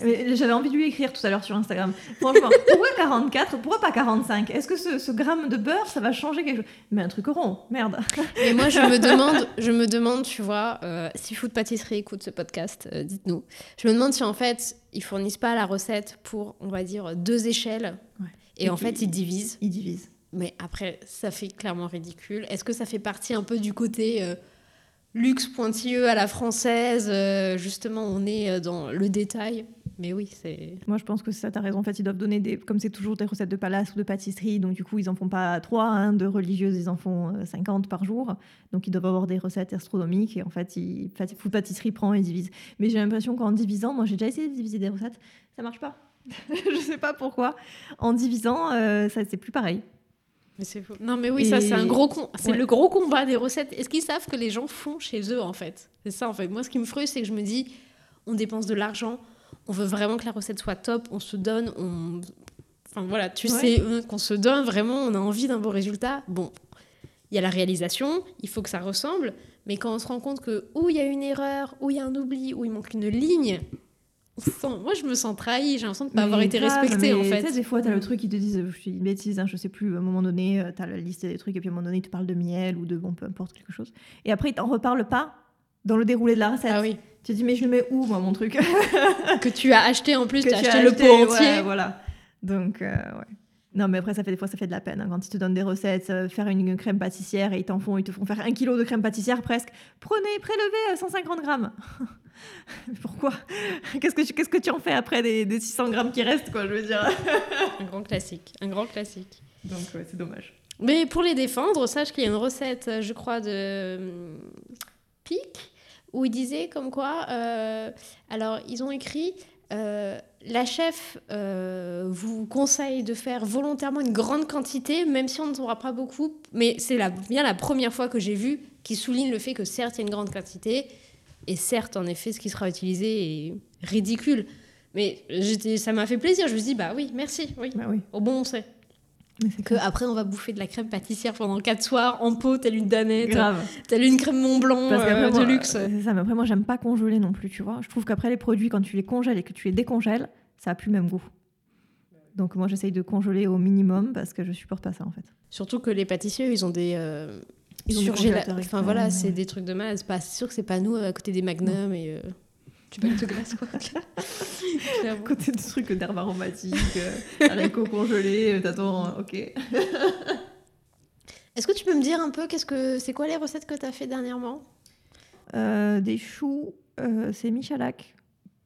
Mais J'avais envie de lui écrire tout à l'heure sur Instagram. Franchement, [LAUGHS] pourquoi 44 Pourquoi pas 45 Est-ce que ce, ce gramme de beurre, ça va changer quelque chose? Mais un truc rond, merde. Et moi, je me [LAUGHS] demande, je me demande, tu vois, euh, si Food Pâtisserie écoute ce podcast, euh, dites-nous. Je me demande si en fait, ils fournissent pas la recette pour, on va dire, deux échelles. Ouais. Et, Et en fait, ils divisent. Il divise. Mais après, ça fait clairement ridicule. Est-ce que ça fait partie un peu du côté euh, luxe pointilleux à la française euh, Justement, on est euh, dans le détail? Mais oui, c'est. Moi, je pense que ça, t'as raison. En fait, ils doivent donner des. Comme c'est toujours des recettes de palace ou de pâtisserie, donc du coup, ils en font pas trois, hein, de religieuses, ils en font euh, 50 par jour. Donc, ils doivent avoir des recettes astronomiques. Et en fait, ils... Food Pâtisserie prend et divise. Mais j'ai l'impression qu'en divisant, moi, j'ai déjà essayé de diviser des recettes, ça marche pas. [LAUGHS] je sais pas pourquoi. En divisant, euh, ça c'est plus pareil. Mais c'est. Non, mais oui, ça, c'est un gros con... C'est Ouais. le gros combat des recettes. Est-ce qu'ils savent que les gens font chez eux, en fait? C'est ça, en fait. Moi, ce qui me frustre, c'est que je me dis, on dépense de l'argent, on veut vraiment que la recette soit top, on se donne, on. Enfin, voilà, tu Ouais. sais euh, qu'on se donne vraiment, on a envie d'un beau résultat. Bon, il y a la réalisation, il faut que ça ressemble, mais quand on se rend compte que, ou il y a une erreur, ou il y a un oubli, ou il manque une ligne, moi, je me sens trahie, j'ai l'impression de ne pas Mais avoir été respectée, en fait. Tu sais, des fois, tu as le truc, ils te disent, je suis une bêtise, hein, je sais plus, à un moment donné, tu as la liste des trucs, et puis à un moment donné, ils te parlent de miel ou de, bon, peu importe, quelque chose. Et après, ils t'en reparlent pas dans le déroulé de la recette. Ah oui. Tu te dis, mais je le mets où, moi, mon truc [LAUGHS] que tu as acheté en plus, Que tu as acheté le pot ouais, entier. voilà. Donc, euh, ouais. Non, mais après, ça fait des fois, ça fait de la peine. hein, quand ils te donnent des recettes, euh, faire une crème pâtissière et ils t'en font, ils te font faire un kilo de crème pâtissière presque. Prenez, prélevez euh, 150 grammes. [LAUGHS] Pourquoi? Qu'est-ce que, tu- qu'est-ce que tu en fais après des, des 600 grammes qui restent, quoi, je veux dire? [LAUGHS] Un grand classique, un grand classique. Donc, ouais, c'est dommage. Mais pour les défendre, sache qu'il y a une recette, je crois, de euh, Pic, où ils disaient comme quoi, euh, alors ils ont écrit, euh, la chef euh, vous conseille de faire volontairement une grande quantité, même si on ne saura pas beaucoup, mais c'est la, bien la première fois que j'ai vu qui souligne le fait que certes il y a une grande quantité, et certes en effet ce qui sera utilisé est ridicule. Mais j'étais, ça m'a fait plaisir. Je me suis dit, bah oui, merci, oui. Bah oui. Au bon, on sait. Mais c'est Que après, on va bouffer de la crème pâtissière pendant quatre soirs en pot, telle une danette, grave. telle une crème Mont Blanc Parce euh, moi, de luxe. C'est ça, mais après, moi, j'aime pas congeler non plus, tu vois. Je trouve qu'après, les produits, quand tu les congèles et que tu les décongèles, ça a plus le même goût. Donc, moi, j'essaye de congeler au minimum parce que je supporte pas ça, en fait. Surtout que les pâtissiers, ils ont des. euh, Ils ont des Enfin voilà, ouais. c'est des trucs de malade. C'est pas sûr que c'est pas nous à côté des Magnum et. euh, tu bagues de glace, quoi. [LAUGHS] Clairement. Côté de trucs d'herbes aromatiques, euh, haricots congelés, euh, t'attends, ok. [LAUGHS] Est-ce que tu peux me dire un peu qu'est-ce que c'est quoi les recettes que tu as fait dernièrement? Euh, des choux, euh, c'est Michalak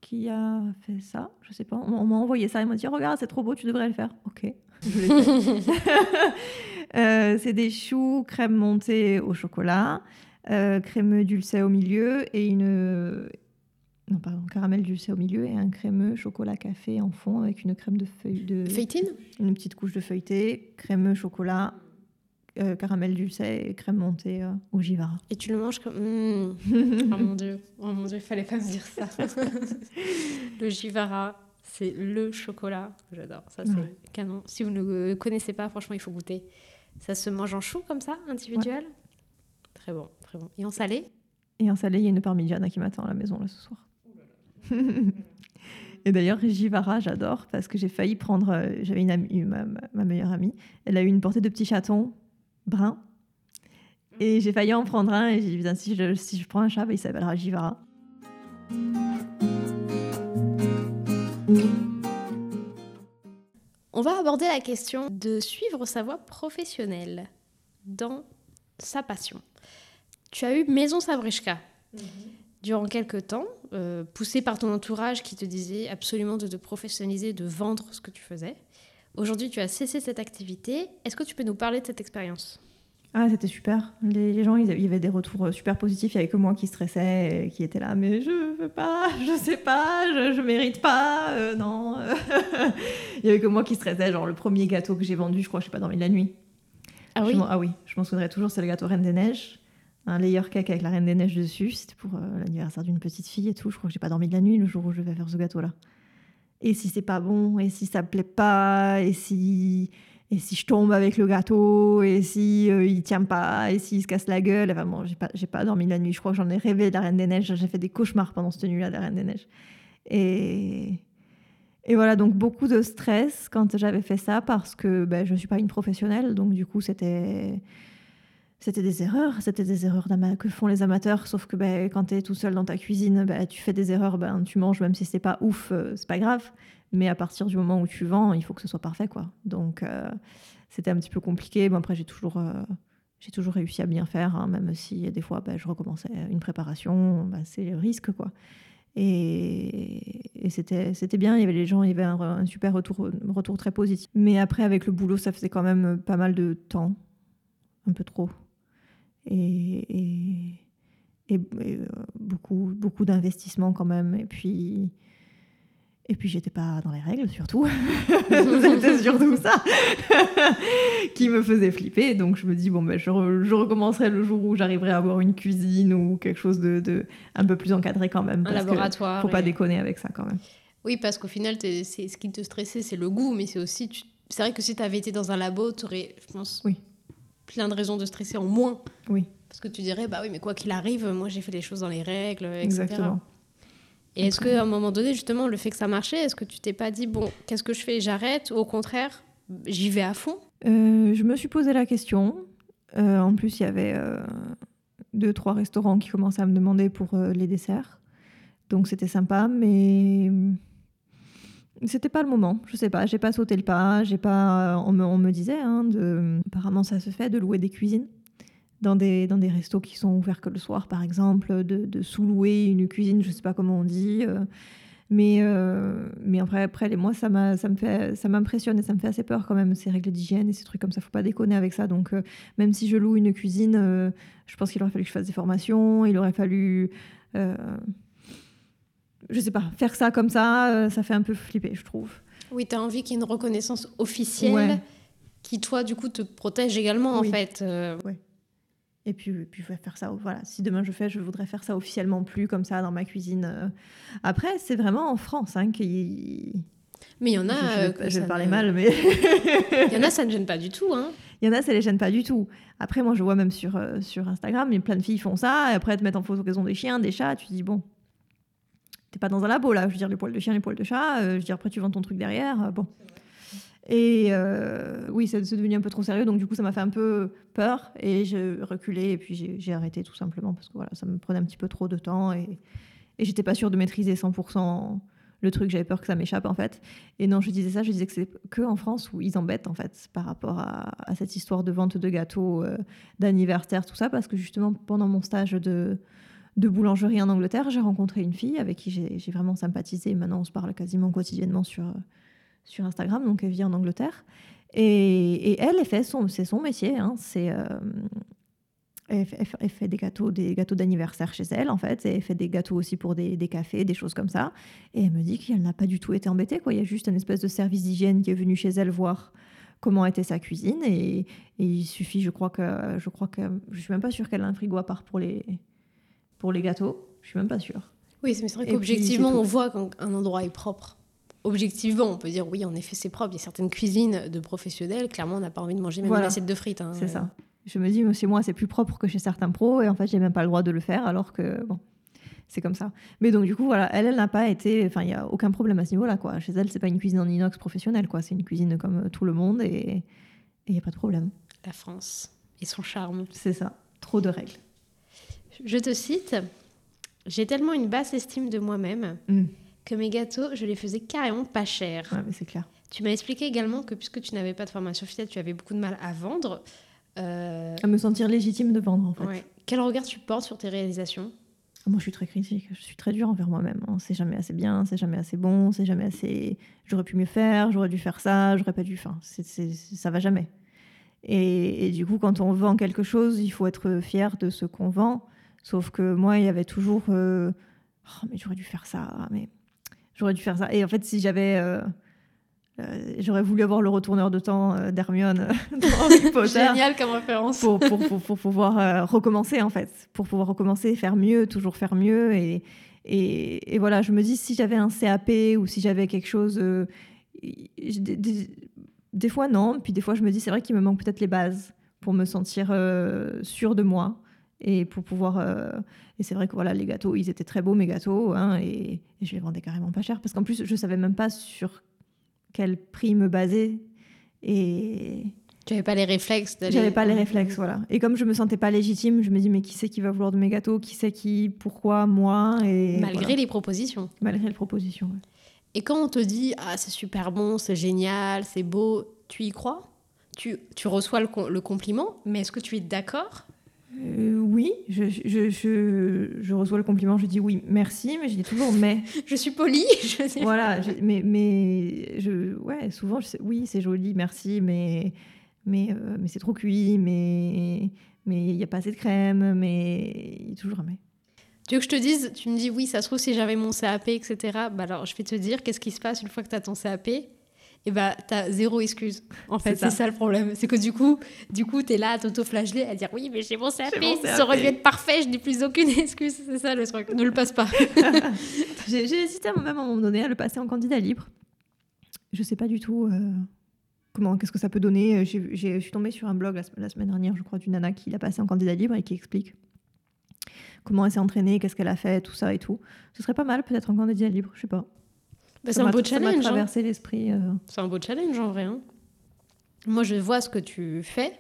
qui a fait ça. Je sais pas, on, on m'a envoyé ça. Il m'a dit Regarde, c'est trop beau, tu devrais le faire. Ok, [LAUGHS] je l'ai fait. Euh, c'est des choux, crème montée au chocolat, euh, crémeux dulcet au milieu et une. Non, pardon, caramel dulcet au milieu et un crémeux chocolat café en fond avec une crème de feuille de. Feuilletine? Une petite couche de feuilleté, crémeux chocolat, euh, caramel dulcet et crème montée euh, au Givara. Et tu le manges comme. Mmh. Oh mon dieu, oh mon dieu, fallait pas me dire ça. [LAUGHS] le Givara, c'est le chocolat. J'adore, ça c'est Ouais. canon. Si vous ne le connaissez pas, franchement, il faut goûter. Ça se mange en chou comme ça, individuel? Très bon, très bon. Et en salé? Et en salé, il y a une parmigiana qui m'attend à la maison là ce soir. [LAUGHS] Et d'ailleurs, Givara, j'adore parce que j'ai failli prendre. euh, J'avais une amie, ma, meilleure amie, elle a eu une portée de petits chatons bruns. Et j'ai failli en prendre un et j'ai dit, si je, si je prends un chat, bah, il s'appellera Givara. On va aborder la question de suivre sa voie professionnelle dans sa passion. Tu as eu Maison Savrishka durant quelques temps, euh, poussé par ton entourage qui te disait absolument de te professionnaliser, de vendre ce que tu faisais. Aujourd'hui, tu as cessé cette activité. Est-ce que tu peux nous parler de cette expérience? Ah, c'était super. Les, les gens, il y avait des retours euh, super positifs. Il n'y avait que moi qui stressais, et qui était là, mais je veux pas, je sais pas, je, je mérite pas, euh, non. [LAUGHS] il y avait que moi qui stressais. Genre, le premier gâteau que j'ai vendu, je crois je n'ai pas dormi la nuit. Ah Je oui? m'en- Ah oui, je m'en souviendrai toujours, c'est le gâteau Reine des Neiges. Un layer cake avec la Reine des Neiges dessus. C'était pour euh, l'anniversaire d'une petite fille et tout. Je crois que j'ai pas dormi de la nuit le jour où je vais faire ce gâteau-là. Et si c'est pas bon, et si ça me plaît pas, et si, et si je tombe avec le gâteau, et si euh, il tient pas, et s'il se casse la gueule. Enfin bon, j'ai pas, j'ai pas dormi de la nuit. Je crois que j'en ai rêvé de la Reine des Neiges. J'ai fait des cauchemars pendant cette nuit-là de la Reine des Neiges. Et, et voilà, donc beaucoup de stress quand j'avais fait ça parce que ben, je ne suis pas une professionnelle. Donc du coup, c'était c'était des erreurs. C'était des erreurs que font les amateurs. Sauf que ben, quand tu es tout seul dans ta cuisine, ben, tu fais des erreurs, ben, tu manges, même si c'est pas ouf, euh, c'est pas grave. Mais à partir du moment où tu vends, il faut que ce soit parfait. quoi. Donc euh, c'était un petit peu compliqué. Bon, après, j'ai toujours... euh, toujours réussi à bien faire, hein, même si des fois ben, je recommençais une préparation, c'est le risque quoi. Et, et c'était c'était bien, il y avait les gens, il y avait un, un super retour, retour très positif. Mais après, avec le boulot, ça faisait quand même pas mal de temps, un peu trop. Et, et, et- et, euh, beaucoup, beaucoup d'investissement quand même. Et puis, et puis j'étais pas dans les règles surtout. [LAUGHS] C'était surtout ça [LAUGHS] qui me faisait flipper. Donc je me dis, bon, ben, je, re- je recommencerai le jour où j'arriverai à avoir une cuisine ou quelque chose de, de un peu plus encadré quand même. Un parce que laboratoire. Faut pas déconner avec ça quand même. Oui, parce qu'au final, c'est ce qui te stressait, c'est le goût, mais c'est aussi. tu- C'est vrai que si tu avais été dans un labo, tu aurais, je pense, Oui. Plein de raisons de stresser en moins. Oui. Parce que tu dirais, bah oui, mais quoi qu'il arrive, moi j'ai fait les choses dans les règles, etc. Exactement. Et est-ce qu'à un moment donné, justement, le fait que ça marchait, est-ce que tu t'es pas dit, bon, qu'est-ce que je fais J'arrête Ou au contraire, j'y vais à fond? Euh, je me suis posé la question. Euh, en plus, il y avait euh, deux, trois restaurants qui commençaient à me demander pour euh, les desserts. Donc c'était sympa, mais c'était pas le moment. Je sais pas, j'ai pas sauté le pas. J'ai pas. On me, on me disait, hein, apparemment ça se fait de louer des cuisines dans des dans des restos qui sont ouverts que le soir, par exemple, de, sous-louer une cuisine. Je sais pas comment on dit. euh, mais, euh, mais après, après les mois, ça, m'impressionne et ça me fait assez peur quand même, ces règles d'hygiène et ces trucs comme ça. Faut pas déconner avec ça. Donc, euh, même si je loue une cuisine, euh, je pense qu'il aurait fallu que je fasse des formations, il aurait fallu Euh, je sais pas, faire ça comme ça, euh, ça fait un peu flipper, je trouve. Oui, tu as envie qu'il y ait une reconnaissance officielle Ouais. qui, toi, du coup, te protège également, Oui. en fait. Euh, Et puis, puis je vais faire ça. Voilà, si demain je fais, je voudrais faire ça officiellement plus comme ça dans ma cuisine. euh. Après, c'est vraiment en France hein, qu'il. Mais il y en a. je, je euh, je vais parler ne- mal, mais Il y en a, ça ne gêne pas du tout. Hein. [LAUGHS] il y en a, ça les gêne pas du tout. Après, moi, je vois même sur, euh, sur Instagram, il y a plein de filles font ça. Et après, elles te mettent en photo qu'elles ont des chiens, des chats. Tu dis, bon, t'es pas dans un labo là. Je veux dire, les poils de chien, les poils de chat. euh, je veux dire, après, tu vends ton truc derrière. euh, bon. Et euh, oui, c'est devenu un peu trop sérieux. Donc, du coup, ça m'a fait un peu peur. Et j'ai reculé. Et puis, j'ai j'ai arrêté tout simplement. Parce que voilà, ça me prenait un petit peu trop de temps. Et, et j'étais pas sûre de maîtriser 100% le truc. J'avais peur que ça m'échappe, en fait. Et non, je disais ça. Je disais que c'est que en France où ils embêtent, en fait, par rapport à, à cette histoire de vente de gâteaux, euh, d'anniversaire, tout ça. Parce que justement, pendant mon stage de de boulangerie en Angleterre, j'ai rencontré une fille avec qui j'ai vraiment sympathisé. Maintenant, on se parle quasiment quotidiennement sur, euh, sur Instagram, donc elle vit en Angleterre. Et, et elle, fait son, c'est son métier. hein, euh, elle, fait, des gâteaux, des gâteaux d'anniversaire chez elle, en fait. Et elle fait des gâteaux aussi pour des, des cafés, des choses comme ça. Et elle me dit qu'elle n'a pas du tout été embêtée. Quoi. Il y a juste une espèce de service d'hygiène qui est venu chez elle voir comment était sa cuisine. Et, et il suffit, je crois que, je crois que, je suis même pas sûre qu'elle a un frigo à part pour les, pour les gâteaux. Je suis même pas sûre. Oui, mais c'est vrai qu'objectivement, on voit quand un endroit est propre. Objectivement, on peut dire oui, en effet, c'est propre. Il y a certaines cuisines de professionnels, clairement, on n'a pas envie de manger même Voilà. une assiette de frites. hein. C'est ça. Je me dis, chez moi, c'est plus propre que chez certains pros, et en fait, j'ai même pas le droit de le faire, alors que, bon, c'est comme ça. Mais donc, du coup, voilà, elle, elle n'a pas été. Enfin, il n'y a aucun problème à ce niveau-là, quoi. Chez elle, c'est pas une cuisine en inox professionnelle, quoi. C'est une cuisine comme tout le monde, et il n'y a pas de problème. La France et son charme. C'est ça. Trop de règles. Je te cite J'ai tellement une basse estime de moi-même Mm. que mes gâteaux, je les faisais carrément pas chers. Ouais, mais c'est clair. Tu m'as expliqué également que puisque tu n'avais pas de formation fidèle, tu avais beaucoup de mal à vendre. Euh, À me sentir légitime de vendre, en fait. ouais. Quel regard tu portes sur tes réalisations? Moi, je suis très critique. Je suis très dure envers moi-même. hein. C'est jamais assez bien, c'est jamais assez bon, c'est jamais assez. J'aurais pu mieux faire, j'aurais dû faire ça, j'aurais pas dû. Enfin, c'est, c'est- ça va jamais. Et, et du coup, quand on vend quelque chose, il faut être fier de ce qu'on vend. Sauf que moi, il y avait toujours. euh, Oh, mais j'aurais dû faire ça, mais j'aurais dû faire ça. Et en fait, si j'avais. euh, euh, j'aurais voulu avoir le retourneur de temps d'Hermione [LAUGHS] dans Harry [LAUGHS] Potter Génial comme référence. pour, pour, pour, pour pouvoir recommencer en fait, pour pouvoir recommencer, faire mieux, toujours faire mieux. Et, et, et voilà, je me dis si j'avais un CAP ou si j'avais quelque chose, des, des- des fois non, puis des fois je me dis c'est vrai qu'il me manque peut-être les bases pour me sentir sûre de moi et pour pouvoir. euh, et c'est vrai que voilà, les gâteaux, ils étaient très beaux mes gâteaux, hein, et, et je les vendais carrément pas cher parce qu'en plus je savais même pas sur quel prix me baser. Et, Tu n'avais pas les réflexes d'aller. j'avais pas les réflexes, voilà. Et comme je me sentais pas légitime, je me dis mais qui c'est qui va vouloir de mes gâteaux? Qui c'est qui? Pourquoi? Moi? Et Malgré voilà. les propositions. malgré les propositions. ouais. Et quand on te dit ah c'est super bon, c'est génial, c'est beau, tu y crois? Tu, tu reçois le, le compliment, mais est-ce que tu es d'accord Euh, oui, je, je, je, je reçois le compliment, je dis oui, merci, mais je dis toujours mais. [LAUGHS] Je suis polie. [LAUGHS] Je sais. voilà, mais, mais je, ouais, souvent, je sais, oui, c'est joli, merci, mais, mais, euh, mais c'est trop cuit, mais mais il n'y a pas assez de crème, mais il y a toujours un mais. Tu veux que je te dise Tu me dis oui, ça se trouve si j'avais mon CAP, etc. Bah alors je vais te dire qu'est-ce qui se passe une fois que tu as ton CAP et bah t'as zéro excuse. En fait, C'est ça. le problème. C'est que du coup, du coup, t'es là à t'auto-flageller, à dire oui, mais j'ai mon CAP, ça aurait dû être parfait, je n'ai plus aucune [LAUGHS] excuse. C'est ça le truc. Ne le passe pas. [LAUGHS] J'ai hésité même à un moment donné à le passer en candidat libre. Je sais pas du tout euh, comment, qu'est-ce que ça peut donner. J'ai- j'ai- Je suis tombée sur un blog la, la semaine dernière, je crois, d'une nana qui l'a passé en candidat libre et qui explique comment elle s'est entraînée, qu'est-ce qu'elle a fait, tout ça et tout. Ce serait pas mal peut-être en candidat libre, je sais pas. Bah, c'est un beau Ça m'a challenge. hein. traversé l'esprit. euh. C'est un beau challenge en vrai. hein. Moi, je vois ce que tu fais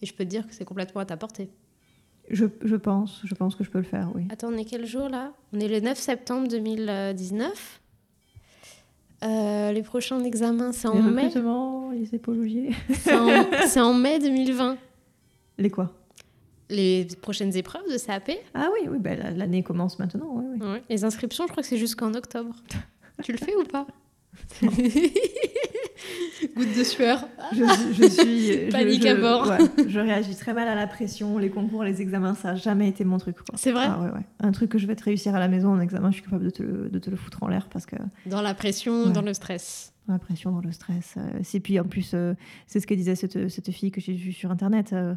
et je peux te dire que c'est complètement à ta portée. Je, je pense, je pense que je peux le faire, oui. Attends, on est quel jour là? On est le 9 septembre 2019. Euh, les prochains examens, c'est en mai? les épauliers. C'est en, [LAUGHS] en mai 2020. Les quoi? Les prochaines épreuves de CAP, Ah oui, oui, ben, la- l'année commence maintenant, oui, oui. ouais. les inscriptions, je crois que c'est jusqu'en octobre. [LAUGHS] tu le fais ou pas [LAUGHS] Goutte de sueur. Je, suis- je suis. [LAUGHS] Panique je, à bord. ouais, je réagis très mal à la pression, les concours, les examens, ça n'a jamais été mon truc. C'est vrai Ah ouais, ouais. Un truc que je vais te réussir à la maison en examen, je suis capable de te, le- de te le foutre en l'air parce que Dans la pression, Ouais. dans le stress. dans la pression, dans le stress. euh, c'est puis en plus, euh, c'est ce que disait cette, cette fille que j'ai vue sur internet. euh,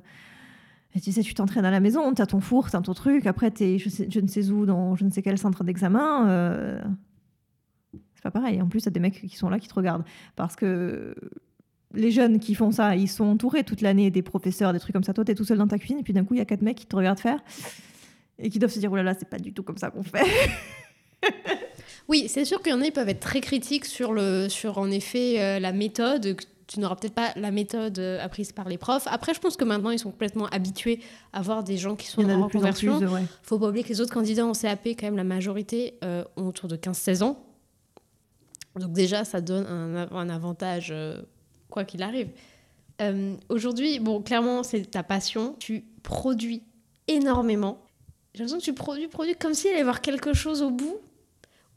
elle disait, tu t'entraînes à la maison, t'as ton four, t'as ton truc, après t'es je, sais- je ne sais où, dans je ne sais quel centre d'examen. euh, pas pareil. En plus, t'as des mecs qui sont là, qui te regardent. Parce que les jeunes qui font ça, ils sont entourés toute l'année des professeurs, des trucs comme ça. Toi, t'es tout seul dans ta cuisine, et puis d'un coup, il y a quatre mecs qui te regardent faire et qui doivent se dire, oh là là, c'est pas du tout comme ça qu'on fait. [LAUGHS] Oui, c'est sûr qu'il y en a, ils peuvent être très critiques sur, le, sur en effet, euh, la méthode. Tu n'auras peut-être pas la méthode euh, apprise par les profs. Après, je pense que maintenant, ils sont complètement habitués à voir des gens qui sont Il y en reconversion. ouais. faut pas oublier que les autres candidats en CAP, quand même, la majorité euh, ont autour de 15-16 ans. Donc déjà, ça donne un, av- un avantage, euh, quoi qu'il arrive. Euh, Aujourd'hui, bon, clairement, c'est ta passion. Tu produis énormément. J'ai l'impression que tu produis, produis comme s'il allait y avoir quelque chose au bout.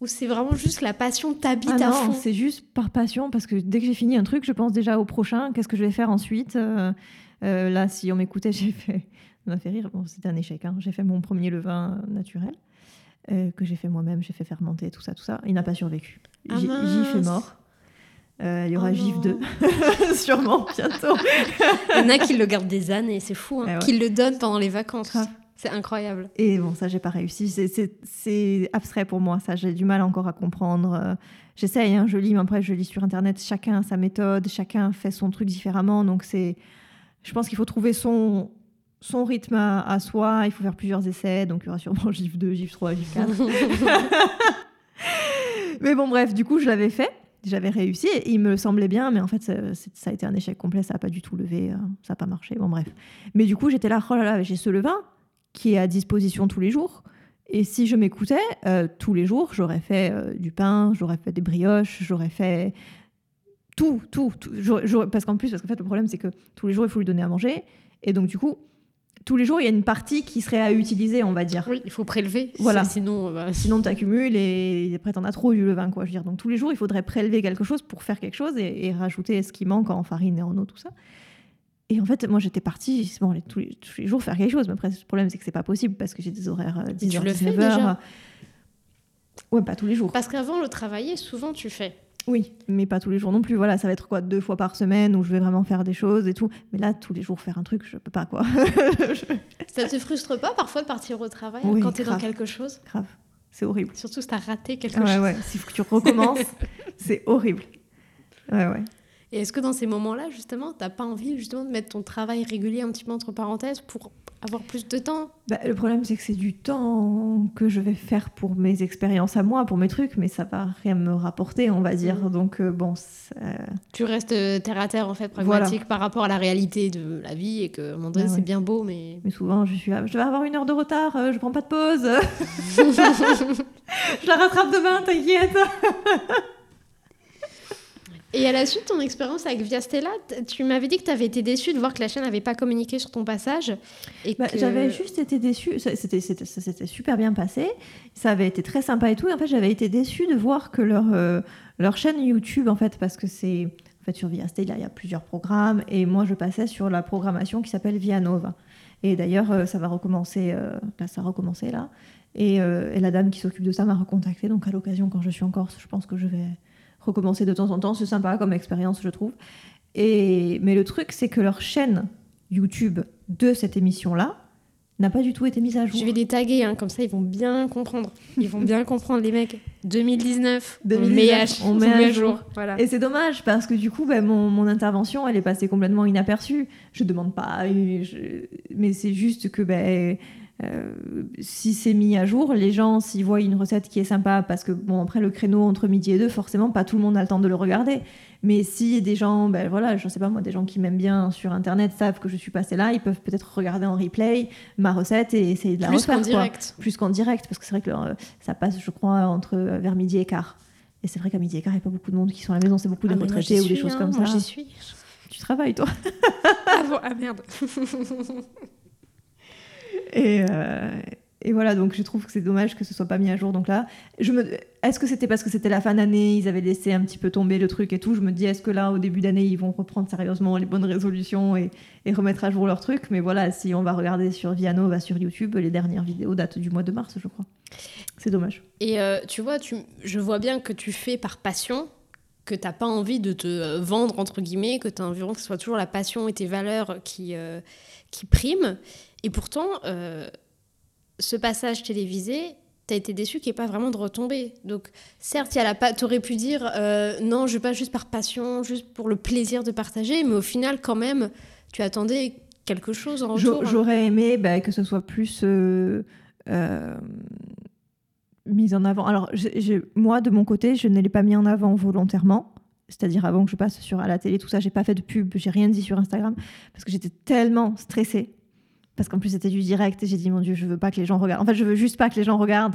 Ou c'est vraiment juste la passion t'habite Ah à fond? c'est juste par passion, parce que dès que j'ai fini un truc, je pense déjà au prochain, qu'est-ce que je vais faire ensuite. Euh, là, si on m'écoutait, [LAUGHS] j'ai fait... Ça m'a fait rire, bon, c'était un échec. hein. J'ai fait mon premier levain naturel, euh, que j'ai fait moi-même, j'ai fait fermenter, tout ça, tout ça. Il n'a pas survécu. Ah J- mince. Gif est mort. Euh, il y aura Oh Gif non. 2, [LAUGHS] sûrement, bientôt. [LAUGHS] Il y en a qui le gardent des années, c'est fou. Hein. Eh ouais. Qui le donnent pendant les vacances. C'est incroyable. Et bon, ça, j'ai pas réussi. C'est abstrait pour moi, ça. J'ai du mal encore à comprendre. Euh, J'essaye, hein, je lis, mais après, je lis sur Internet. Chacun a sa méthode, chacun fait son truc différemment. Donc, c'est. Je pense qu'il faut trouver son, son rythme à, à soi. Il faut faire plusieurs essais. Donc, il y aura sûrement [LAUGHS] GIF 2, GIF 3, GIF 4. [LAUGHS] mais bon, bref, du coup, je l'avais fait. J'avais réussi et il me semblait bien, mais en fait, ça, a été un échec complet. Ça n'a pas du tout levé. euh, Ça n'a pas marché. Bon, bref. Mais du coup, j'étais là, oh là là, j'ai ce levain qui est à disposition tous les jours. Et si je m'écoutais, euh, tous les jours, j'aurais fait euh, du pain, j'aurais fait des brioches, j'aurais fait tout, tout. tout. Parce qu'en plus, parce qu'en fait, le problème, c'est que tous les jours, il faut lui donner à manger. Et donc, du coup, tous les jours, il y a une partie qui serait à utiliser, on va dire. Oui, il faut prélever. Voilà. Sinon, euh, bah, Sinon, [LAUGHS] tu accumules et après, t'en as trop du levain, quoi. Je veux dire. Donc, tous les jours, il faudrait prélever quelque chose pour faire quelque chose et, et rajouter ce qui manque en farine et en eau, tout ça. Et en fait, moi, j'étais partie bon, tous, les, tous les jours faire quelque chose. Mais après, le problème, c'est que c'est pas possible parce que j'ai des horaires euh, 10h, tu le fais 19h. déjà Ouais, pas tous les jours. Parce qu'avant le travailler, souvent tu fais. Oui, mais pas tous les jours non plus. Voilà, ça va être quoi Deux fois par semaine où je vais vraiment faire des choses et tout. Mais là, tous les jours, faire un truc, je peux pas, quoi. [LAUGHS] Ça te frustre pas parfois de partir au travail Oui, quand tu es dans quelque chose? Grave. C'est horrible. Surtout si tu as raté quelque Ouais, chose. ouais. S'il faut que tu recommences, [LAUGHS] c'est horrible. Ouais, ouais. Et est-ce que dans ces moments-là, justement, t'as pas envie justement de mettre ton travail régulier un petit peu entre parenthèses pour avoir plus de temps? Bah, le problème, c'est que c'est du temps que je vais faire pour mes expériences à moi, pour mes trucs, mais ça va rien me rapporter, on va dire. Mhm. Donc, euh, bon, c'est- Tu restes euh, terre à terre en fait, pragmatique par rapport à la réalité de la vie et que à un moment donné Ah c'est ouais. bien beau, mais mais souvent, je suis là, je vais avoir une heure de retard, euh, je prends pas de pause. [LAUGHS] [LAUGHS] je la rattrape demain, t'inquiète. [LAUGHS] Et à la suite, ton expérience avec Viastella, tu m'avais dit que tu avais été déçue de voir que la chaîne n'avait pas communiqué sur ton passage. Et Bah, que- J'avais juste été déçue. Ça s'était super bien passé. Ça avait été très sympa et tout. Et en fait, j'avais été déçue de voir que leur, euh, leur chaîne YouTube, en fait, parce que c'est. En fait, sur Via Stay, là, il y a plusieurs programmes. Et moi, je passais sur la programmation qui s'appelle Via Nova. Et d'ailleurs, euh, ça va recommencer. euh, là, ça a recommencé là. Et, euh, et la dame qui s'occupe de ça m'a recontacté. Donc, à l'occasion, quand je suis en Corse, je pense que je vais recommencer de temps en temps. C'est sympa comme expérience, je trouve. Et, mais le truc, c'est que leur chaîne YouTube de cette émission-là n'a pas du tout été mise à jour. Je vais les taguer, hein, comme ça ils vont bien comprendre. Ils vont bien comprendre, les mecs. 2019, 2019, on met à, on met jour. [LAUGHS] Voilà. Et c'est dommage parce que du coup, ben, mon, mon intervention, elle est passée complètement inaperçue. Je demande pas, je- mais c'est juste que ben, euh, si c'est mis à jour, les gens, s'ils voient une recette qui est sympa, parce que bon, après le créneau entre midi et deux, forcément, pas tout le monde a le temps de le regarder. Mais si des gens, ben voilà, je sais pas moi, des gens qui m'aiment bien sur internet savent que je suis passée là, ils peuvent peut-être regarder en replay ma recette et essayer de la Plus refaire. qu'en quoi. direct. Plus qu'en direct, parce que c'est vrai que euh, ça passe, je crois, entre euh, vers midi et quart. Et c'est vrai qu'à midi et quart, il n'y a pas beaucoup de monde qui sont à la maison, c'est beaucoup de Ah, moi, retraités ou des choses hein, comme moi, ça. J'y suis. Tu travailles, toi. Ah, bon, ah merde. [LAUGHS] Et, euh, et voilà, donc je trouve que c'est dommage que ce soit pas mis à jour. Donc là, est-ce que c'était parce que c'était la fin d'année, ils avaient laissé un petit peu tomber le truc et tout Je me dis, est-ce que là, au début d'année, ils vont reprendre sérieusement les bonnes résolutions et, et remettre à jour leur truc? Mais voilà, si on va regarder sur Vianova sur YouTube, les dernières vidéos datent du mois de mars, je crois. C'est dommage. Et euh, tu vois, je vois bien que tu fais par passion, que t'as pas envie de te vendre entre guillemets, que tu as envie que ce soit toujours la passion et tes valeurs qui, euh, qui priment. Et pourtant ce passage télévisé, t'as été déçu qu'il n'y ait pas vraiment de retombée. Donc, certes, y a la t'aurais pu dire euh, non, je vais pas juste par passion, juste pour le plaisir de partager, mais au final, quand même, tu attendais quelque chose en retour. J'aurais aimé bah, que ce soit plus euh, euh, mis en avant. Alors, moi, de mon côté, je ne l'ai pas mis en avant volontairement. C'est-à-dire avant que je passe sur à la télé, tout ça, j'ai pas fait de pub, j'ai rien dit sur Instagram parce que j'étais tellement stressée. Parce qu'en plus c'était du direct et j'ai dit mon dieu je veux pas que les gens regardent. En fait je veux juste pas que les gens regardent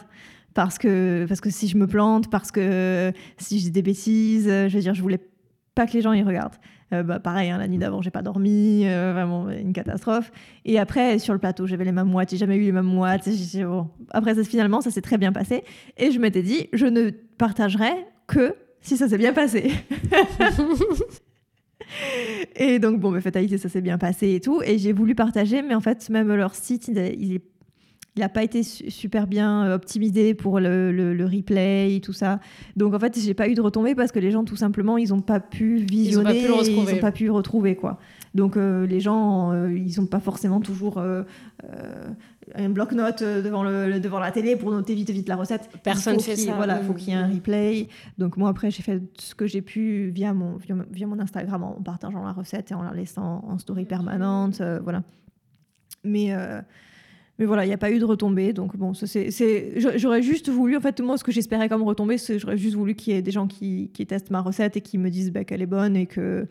parce que parce que si je me plante parce que si je dis des bêtises je veux dire je voulais pas que les gens y regardent. Euh, bah, pareil hein, la nuit d'avant j'ai pas dormi euh, vraiment une catastrophe. Et après sur le plateau j'avais les mêmes moites j'ai jamais eu les mêmes moites bon. après ça, finalement ça s'est très bien passé. Et je m'étais dit je ne partagerai que si ça s'est bien passé [LAUGHS] et donc, bon, bah, fatalité, ça s'est bien passé et tout. Et j'ai voulu partager, mais en fait, même leur site, il n'a pas été super bien euh, optimisé pour le, le, replay, tout ça. Donc en fait, j'ai pas eu de retombées parce que les gens, tout simplement, ils n'ont pas pu visionner, ils n'ont pas, pu le retrouver, quoi. Donc euh, les gens, euh, ils n'ont pas forcément toujours un bloc-notes euh, devant, le, devant la télé pour noter vite vite la recette. Personne ne fait ça. Voilà, il faut qu'il y ait un replay. Donc moi après j'ai fait ce que j'ai pu via mon, via, mon Instagram en partageant la recette et en la laissant en story permanente, euh, voilà. Mais euh, mais voilà, il n'y a pas eu de retombée. Donc bon, c'est, j'aurais juste voulu, en fait, moi, ce que j'espérais comme retombée, c'est j'aurais juste voulu qu'il y ait des gens qui, qui, testent ma recette et qui me disent bah, qu'elle est bonne et que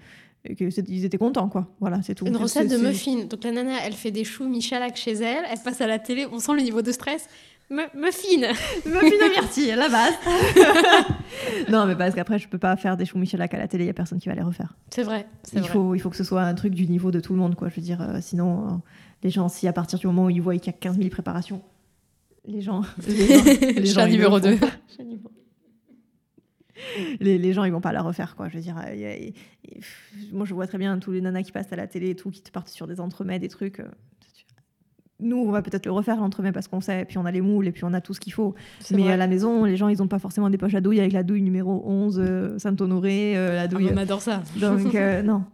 qu'ils étaient contents, quoi. Voilà, c'est tout. Une recette de muffins. Donc la nana, elle fait des choux Michalak chez elle, elle passe à la télé, on sent le niveau de stress. muffin [LAUGHS] Muffin à la base [LAUGHS] Non, mais parce qu'après, je peux pas faire des choux Michalak à la télé, il y a personne qui va les refaire. C'est vrai, il vrai. Faut, il faut que ce soit un truc du niveau de tout le monde, quoi. Je veux dire, euh, sinon, euh, les gens, si à partir du moment où ils voient qu'il y a 15 000 préparations, [LAUGHS] les gens... Les gens, les gens numéro 2 [LAUGHS] les, les, gens ils vont pas la refaire quoi. Je veux dire euh, moi je vois très bien tous les nanas qui passent à la télé et tout qui te partent sur des entremets des trucs euh, nous on va peut-être le refaire l'entremet parce qu'on sait puis on a les moules et puis on a tout ce qu'il faut. Mais à la maison les gens ils ont pas forcément des poches à douille avec la douille numéro 11 euh, Saint-Honoré la douille ah, on adore ça. donc [LAUGHS] non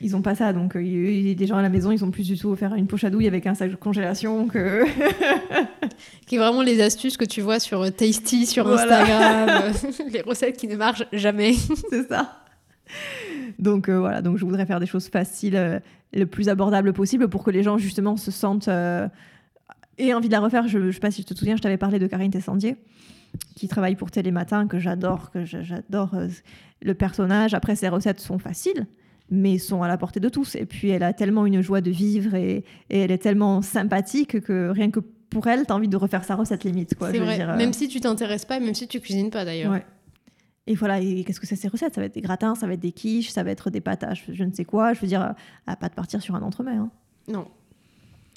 ils ont pas ça. Donc, euh, il des gens à la maison, ils ont plus du tout faire une poche à douille avec un sac de congélation que. [LAUGHS] qui est vraiment les astuces que tu vois sur Tasty, sur Instagram, [LAUGHS] [LAUGHS] les recettes qui ne marchent jamais. C'est ça. Donc euh, voilà, donc je voudrais faire des choses faciles, euh, le plus abordable possible pour que les gens justement se sentent et envie de la refaire. Je, ne sais pas si je te souviens, je t'avais parlé de Karine Tessandier qui travaille pour Télématin, que j'adore, que j'adore le personnage. Après, ses recettes sont faciles, mais sont à la portée de tous. Et puis elle a tellement une joie de vivre et, elle est tellement sympathique que rien que pour elle, tu as envie de refaire sa recette limite. C'est vrai, euh. même si tu t'intéresses pas, même si tu cuisines pas d'ailleurs. Ouais. Et voilà, et qu'est-ce que c'est ces recettes? Ça va être des gratins, ça va être des quiches, ça va être des pâtes je, ne sais quoi. Je veux dire, à pas de partir sur un entremets. Hein. Non.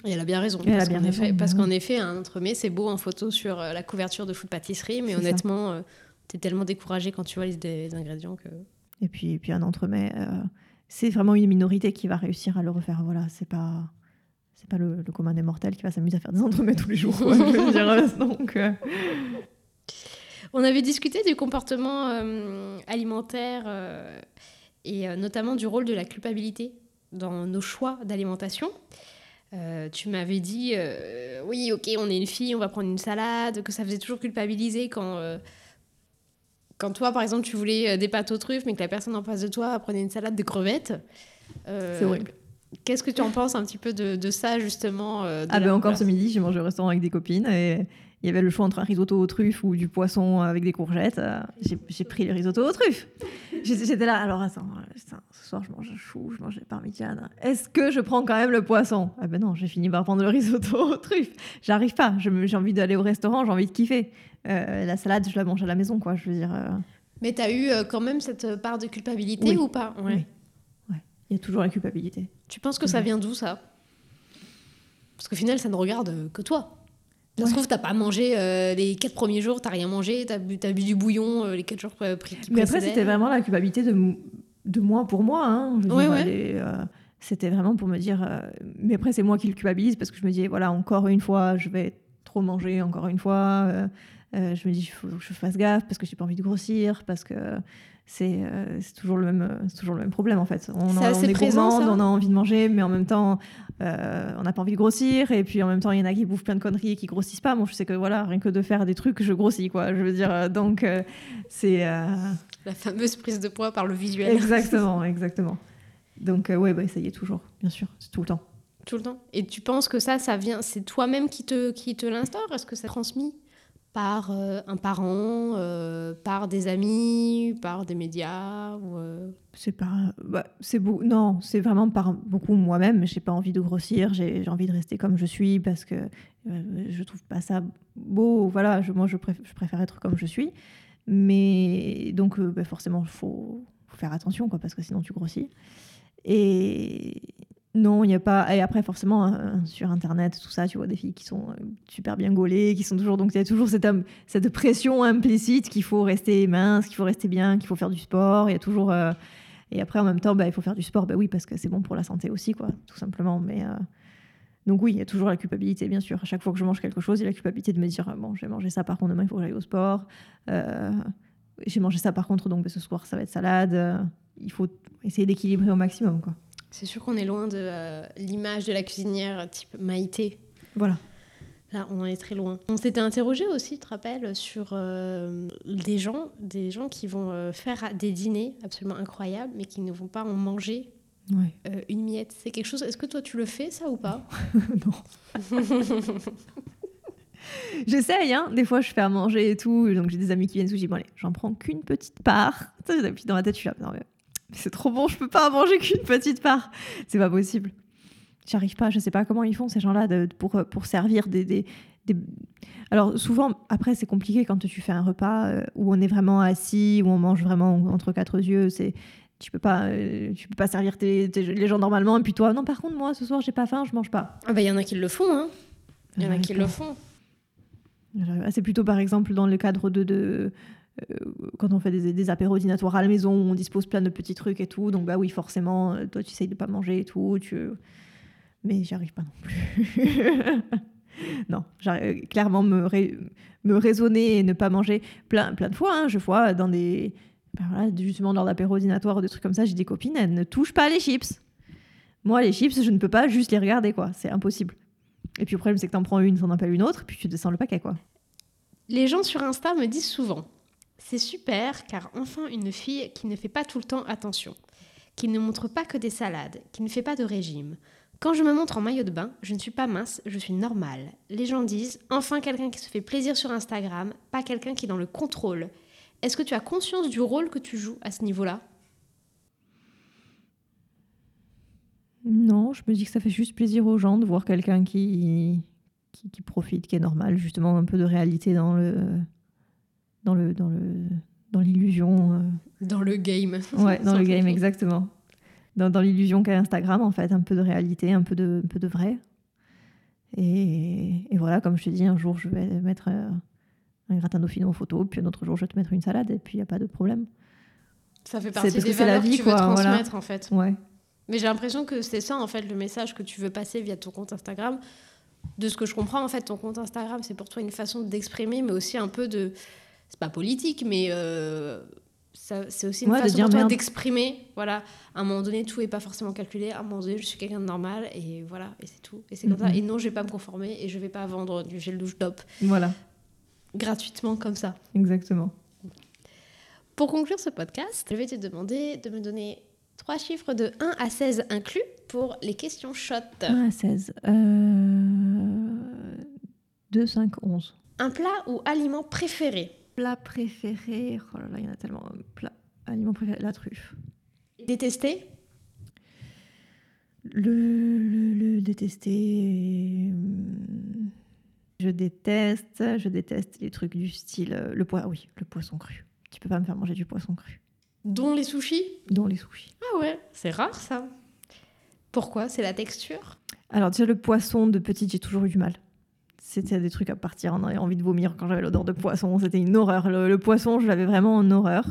Et elle a bien raison. Elle parce qu'en effet, parce qu'en effet, un entremets, c'est beau en photo sur euh, la couverture de food pâtisserie, mais honnêtement, euh, tu es tellement découragé quand tu vois les, ingrédients que. Et puis, et puis un entremets, c'est vraiment une minorité qui va réussir à le refaire. Voilà, c'est pas c'est pas le, commun des mortels qui va s'amuser à faire des entremets tous les jours. [LAUGHS] donc, euh. On avait discuté du comportement euh, alimentaire euh, et notamment du rôle de la culpabilité dans nos choix d'alimentation. tu m'avais dit, oui, ok, on est une fille, on va prendre une salade, que ça faisait toujours culpabiliser quand quand toi, par exemple, tu voulais euh, des pâtes aux truffes, mais que la personne en face de toi prenait une salade de crevettes. Euh, c'est horrible. Qu'est-ce que tu en penses un petit peu de, ça, justement euh, Ah, ben encore ce midi, j'ai mangé au restaurant avec des copines et il y avait le choix entre un risotto aux truffes ou du poisson avec des courgettes. J'ai pris le risotto aux truffes. J'étais là, alors attends, ce soir je mange un chou, je mange des parmigianes. Est-ce que je prends quand même le poisson? Ah ben non, j'ai fini par prendre le risotto aux truffes. J'arrive pas, j'ai envie d'aller au restaurant, j'ai envie de kiffer. Euh, la salade, je la mange à la maison, quoi. Je veux dire. Euh. Mais tu as eu euh, quand même cette part de culpabilité ou pas? Oui. Il y a toujours la culpabilité. Tu penses que ça vient d'où ça? Parce qu'au final, ça ne regarde que toi. Ça se trouve, t'as pas mangé euh, les quatre premiers jours, t'as rien mangé, t'as bu, t'as bu du bouillon euh, les quatre jours pris- qui Mais après, c'était vraiment la culpabilité de, moi pour moi. Hein. Ouais, ouais. euh, c'était vraiment pour me dire. mais après, c'est moi qui le culpabilise parce que je me dis, voilà, encore une fois, je vais trop manger, encore une fois. je me dis, il faut que je fasse gaffe parce que j'ai pas envie de grossir, parce que c'est euh, c'est toujours, le même, euh, c'est toujours le même problème en fait. On, a- on est présent, gourmande, ça on a envie de manger, mais en même temps, euh, on n'a pas envie de grossir. Et puis en même temps, il y en a qui bouffent plein de conneries et qui grossissent pas. Moi, je sais que voilà, rien que de faire des trucs, je grossis quoi. Je veux dire, euh, donc euh, c'est. euh, La fameuse prise de poids par le visuel. Exactement, exactement. Donc, euh, ouais, bah, ça y est, toujours, bien sûr, c'est tout le temps. Tout le temps. Et tu penses que ça, ça vient, c'est toi-même qui te, qui te l'instaure? Est-ce que c'est transmis par euh, un parent, euh, par des amis, par des médias ou, euh, C'est pas. bah, c'est beau. Non, c'est vraiment par beaucoup moi-même. J'ai pas envie de grossir, j'ai envie de rester comme je suis parce que euh, je trouve pas ça beau. Voilà, je, moi, je, préf- je préfère être comme je suis. Mais donc, bah, forcément, faut, faut faire attention, quoi, parce que sinon, tu grossis. Et non, il n'y a pas. Et après, forcément, euh, sur Internet, tout ça, tu vois des filles qui sont euh, super bien gaulées, qui sont toujours. Donc, il y a toujours cette, im- cette pression implicite qu'il faut rester mince, qu'il faut rester bien, qu'il faut faire du sport. Il y a toujours. euh, Et après, en même temps, bah, il faut faire du sport. Bah oui, parce que c'est bon pour la santé aussi, quoi, tout simplement. Mais. euh, Donc oui, il y a toujours la culpabilité, bien sûr. À chaque fois que je mange quelque chose, il y a la culpabilité de me dire, bon, j'ai mangé ça, par contre, demain, il faut que j'aille au sport. Euh, j'ai mangé ça, par contre, donc bah, ce soir, ça va être salade. Euh, Il faut essayer d'équilibrer au maximum, quoi. C'est sûr qu'on est loin de euh, l'image de la cuisinière type Maïté. Voilà. Là, on en est très loin. On s'était interrogé aussi, tu te rappelles, sur euh, des gens, des gens qui vont euh, faire des dîners absolument incroyables, mais qui ne vont pas en manger Ouais. euh, une miette. C'est quelque chose. Est-ce que toi tu le fais ça ou pas? [LAUGHS] Non. [LAUGHS] J'essaye, hein. Des fois, je fais à manger et tout. Donc, j'ai des amis qui viennent dis, bon, allez, j'en prends qu'une petite part. Puis, dans ma tête, je suis là, non, mais c'est trop bon, je peux pas en manger qu'une petite part. C'est pas possible. J'arrive pas, je sais pas comment ils font, ces gens-là, de- pour, pour servir des, des, des- Alors, souvent, après, c'est compliqué quand tu fais un repas euh, où on est vraiment assis, où on mange vraiment entre quatre yeux. C'est. Tu peux pas, euh, tu peux pas servir tes- tes- les gens normalement et puis toi non par contre moi ce soir j'ai pas faim je mange pas. Ah bah il y en a qui le font, hein. Il y en a qui pas. le font. C'est plutôt par exemple dans le cadre de, de euh, quand on fait des, des apéros dînatoires à la maison, on dispose plein de petits trucs et tout. Donc bah oui, forcément, euh, toi tu essayes de pas manger et tout. Tu... Mais j'y arrive pas non plus. [LAUGHS] non, j'arrive clairement me, me raisonner et ne pas manger plein, plein de fois. hein. je vois dans des ben justement lors d'apéros dînatoires ou des trucs comme ça, j'ai des copines, elles ne touchent pas les chips. Moi, les chips, je ne peux pas juste les regarder, quoi. C'est impossible. Et puis le problème, c'est que t'en prends une, t'en appelles une autre, puis tu descends le paquet, quoi. Les gens sur Insta me disent souvent C'est super car enfin une fille qui ne fait pas tout le temps attention, qui ne montre pas que des salades, qui ne fait pas de régime. Quand je me montre en maillot de bain, je ne suis pas mince, je suis normale. Les gens disent Enfin quelqu'un qui se fait plaisir sur Instagram, pas quelqu'un qui est dans le contrôle. Est-ce que tu as conscience du rôle que tu joues à ce niveau-là? Non, je me dis que ça fait juste plaisir aux gens de voir quelqu'un qui, qui, qui profite, qui est normal, justement un peu de réalité dans le dans le dans le dans l'illusion. euh, Dans le game. Ouais, dans le game, exactement. Dans, dans l'illusion qu'a Instagram, en fait, un peu de réalité, un peu de, un peu de vrai. Et, et voilà, comme je te dis, un jour, je vais mettre euh, un gratin dauphino en photo, puis un autre jour, je vais te mettre une salade, et puis il n'y a pas de problème. Ça fait partie des que c'est la valeurs vie, que tu veux quoi, voilà. transmettre en fait. Ouais. Mais j'ai l'impression que c'est ça, en fait, le message que tu veux passer via ton compte Instagram. De ce que je comprends, en fait, ton compte Instagram, c'est pour toi une façon d'exprimer, mais aussi un peu de. C'est pas politique, mais euh, c'est aussi une Ouais, façon d'exprimer. Voilà, à un moment donné, tout est pas forcément calculé. À un moment donné, je suis quelqu'un de normal, et voilà, et c'est tout. Et c'est comme ça. Mhm. Et non, je vais pas me conformer, et je vais pas vendre du gel douche top Voilà, gratuitement comme ça. exactement. Pour conclure ce podcast, je vais te demander de me donner trois chiffres de 1 à 16 inclus pour les questions shot. 1 à 16. Euh... 2, 5, 11. Un plat ou aliment préféré? Plat préféré Oh là là, il y en a tellement. Plat, aliment préféré, la truffe. Détesté? Le, le, le détester. euh, Je déteste, je déteste les trucs du style. euh, Le poisson, oui, le poisson cru. Tu peux pas me faire manger du poisson cru. Dont les sushis? Dont les sushis. Ah ouais, c'est rare ça. Pourquoi? C'est la texture? Alors, déjà, le poisson de petite, j'ai toujours eu du mal. C'était des trucs à partir. On avait envie de vomir quand j'avais l'odeur de poisson. C'était une horreur. Le, le poisson, je l'avais vraiment en horreur.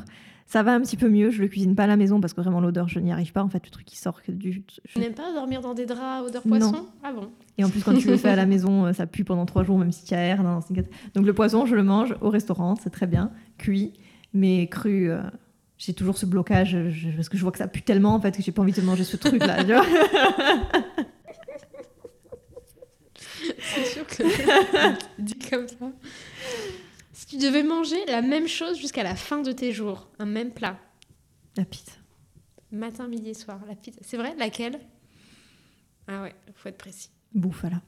Ça va un petit peu mieux. Je le cuisine pas à la maison parce que vraiment l'odeur, je n'y arrive pas. En fait, le truc qui sort que du. je- Tu n'aimes pas dormir dans des draps odeur Non. poisson? Ah bon? Et en plus, quand tu le fais à la maison, euh, ça pue pendant trois jours, même si tu as air. Non, Donc le poisson, je le mange au restaurant, c'est très bien, cuit, mais cru. euh, J'ai toujours ce blocage je- parce que je vois que ça pue tellement en fait que j'ai pas envie de manger ce truc là. [LAUGHS] C'est sûr que [LAUGHS] dit comme ça. Si tu devais manger la même chose jusqu'à la fin de tes jours, un même plat, La pizza. matin, midi et soir, la pizza, c'est vrai? Laquelle? Ah ouais, faut être précis. Bouffala.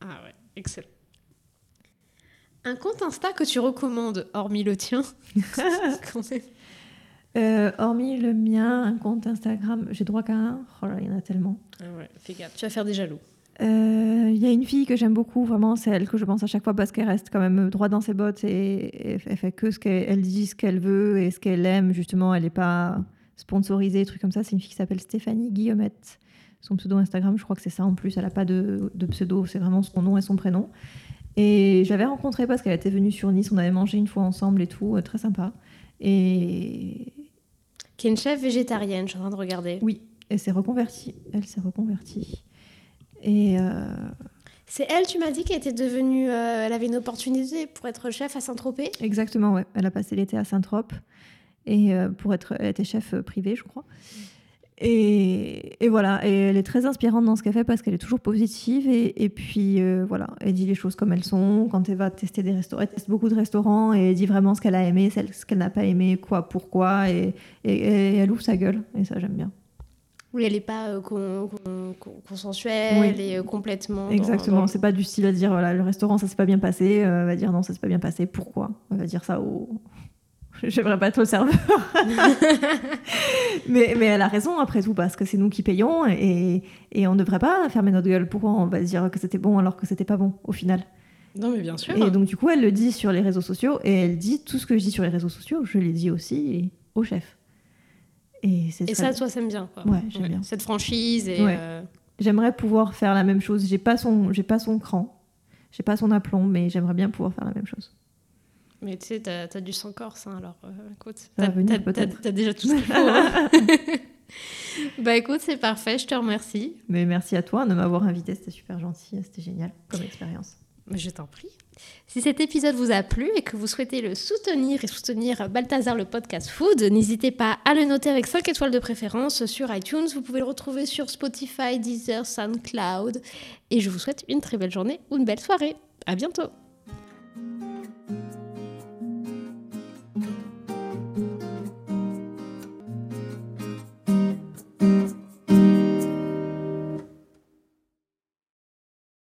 Ah ouais, excellent. Un compte Insta que tu recommandes, hormis le tien? [LAUGHS] Quand même. Euh, hormis le mien, un compte Instagram, j'ai droit qu'à un? Oh là, il y en a tellement. Ah ouais, fais gaffe, tu vas faire des jaloux. Euh, Il y a une fille que j'aime beaucoup, vraiment, c'est elle que je pense à chaque fois parce qu'elle reste quand même droit dans ses bottes et, et elle fait que ce qu'elle elle dit, ce qu'elle veut et ce qu'elle aime. Justement, elle n'est pas sponsorisée, trucs comme ça. C'est une fille qui s'appelle Stéphanie Guillemette. Son pseudo Instagram, je crois que c'est ça en plus. Elle n'a pas de, de pseudo, c'est vraiment son nom et son prénom. Et j'avais rencontré parce qu'elle était venue sur Nice, on avait mangé une fois ensemble et tout, euh, très sympa. Et Qui est une chef végétarienne, je suis en train de regarder. oui, elle s'est reconvertie. Elle s'est reconvertie. Et euh, C'est elle, tu m'as dit, qui était devenue. euh, elle avait une opportunité pour être chef à Saint-Tropez Exactement, ouais. Elle a passé l'été à Saint-Trope et euh, pour être, elle était chef euh, privé, je crois. Et, et voilà, et elle est très inspirante dans ce qu'elle fait parce qu'elle est toujours positive et, et puis euh, voilà, elle dit les choses comme elles sont. Quand elle va tester des restaurants, elle teste beaucoup de restaurants et elle dit vraiment ce qu'elle a aimé, ce qu'elle n'a pas aimé, quoi, pourquoi, et elle ouvre sa gueule et ça j'aime bien. Oui, elle n'est pas euh, con- con- con- consensuelle Oui. et euh, complètement. Exactement, dans- c'est pas du style à dire voilà le restaurant ça s'est pas bien passé, euh, elle va dire non ça s'est pas bien passé, pourquoi? Elle va dire ça au. [LAUGHS] J'aimerais pas être le serveur. [LAUGHS] mais, mais elle a raison après tout parce que c'est nous qui payons et, et on devrait pas fermer notre gueule. Pourquoi on va dire que c'était bon alors que c'était pas bon au final? Non, mais bien sûr. Et donc du coup elle le dit sur les réseaux sociaux et elle dit tout ce que je dis sur les réseaux sociaux, je l'ai dit aussi au chef. Et ça, toi, t'aimes bien. Quoi. Ouais, j'aime bien. Cette franchise et. Ouais. euh, J'aimerais pouvoir faire la même chose. J'ai pas son, j'ai pas son cran, j'ai pas son aplomb, mais j'aimerais bien pouvoir faire la même chose. Mais tu sais, t'as as du sang corse, hein, alors euh, écoute, Ça t'as déjà tout ce qu'il faut. hein. [LAUGHS] bah écoute, c'est parfait, je te remercie. Mais merci à toi de m'avoir invité, c'était super gentil, c'était génial comme expérience. Mais Je t'en prie. Si cet épisode vous a plu et que vous souhaitez le soutenir et soutenir Balthazar le podcast Food, n'hésitez pas à le noter avec 5 étoiles de préférence sur iTunes. Vous pouvez le retrouver sur Spotify, Deezer, SoundCloud. Et je vous souhaite une très belle journée ou une belle soirée. À bientôt!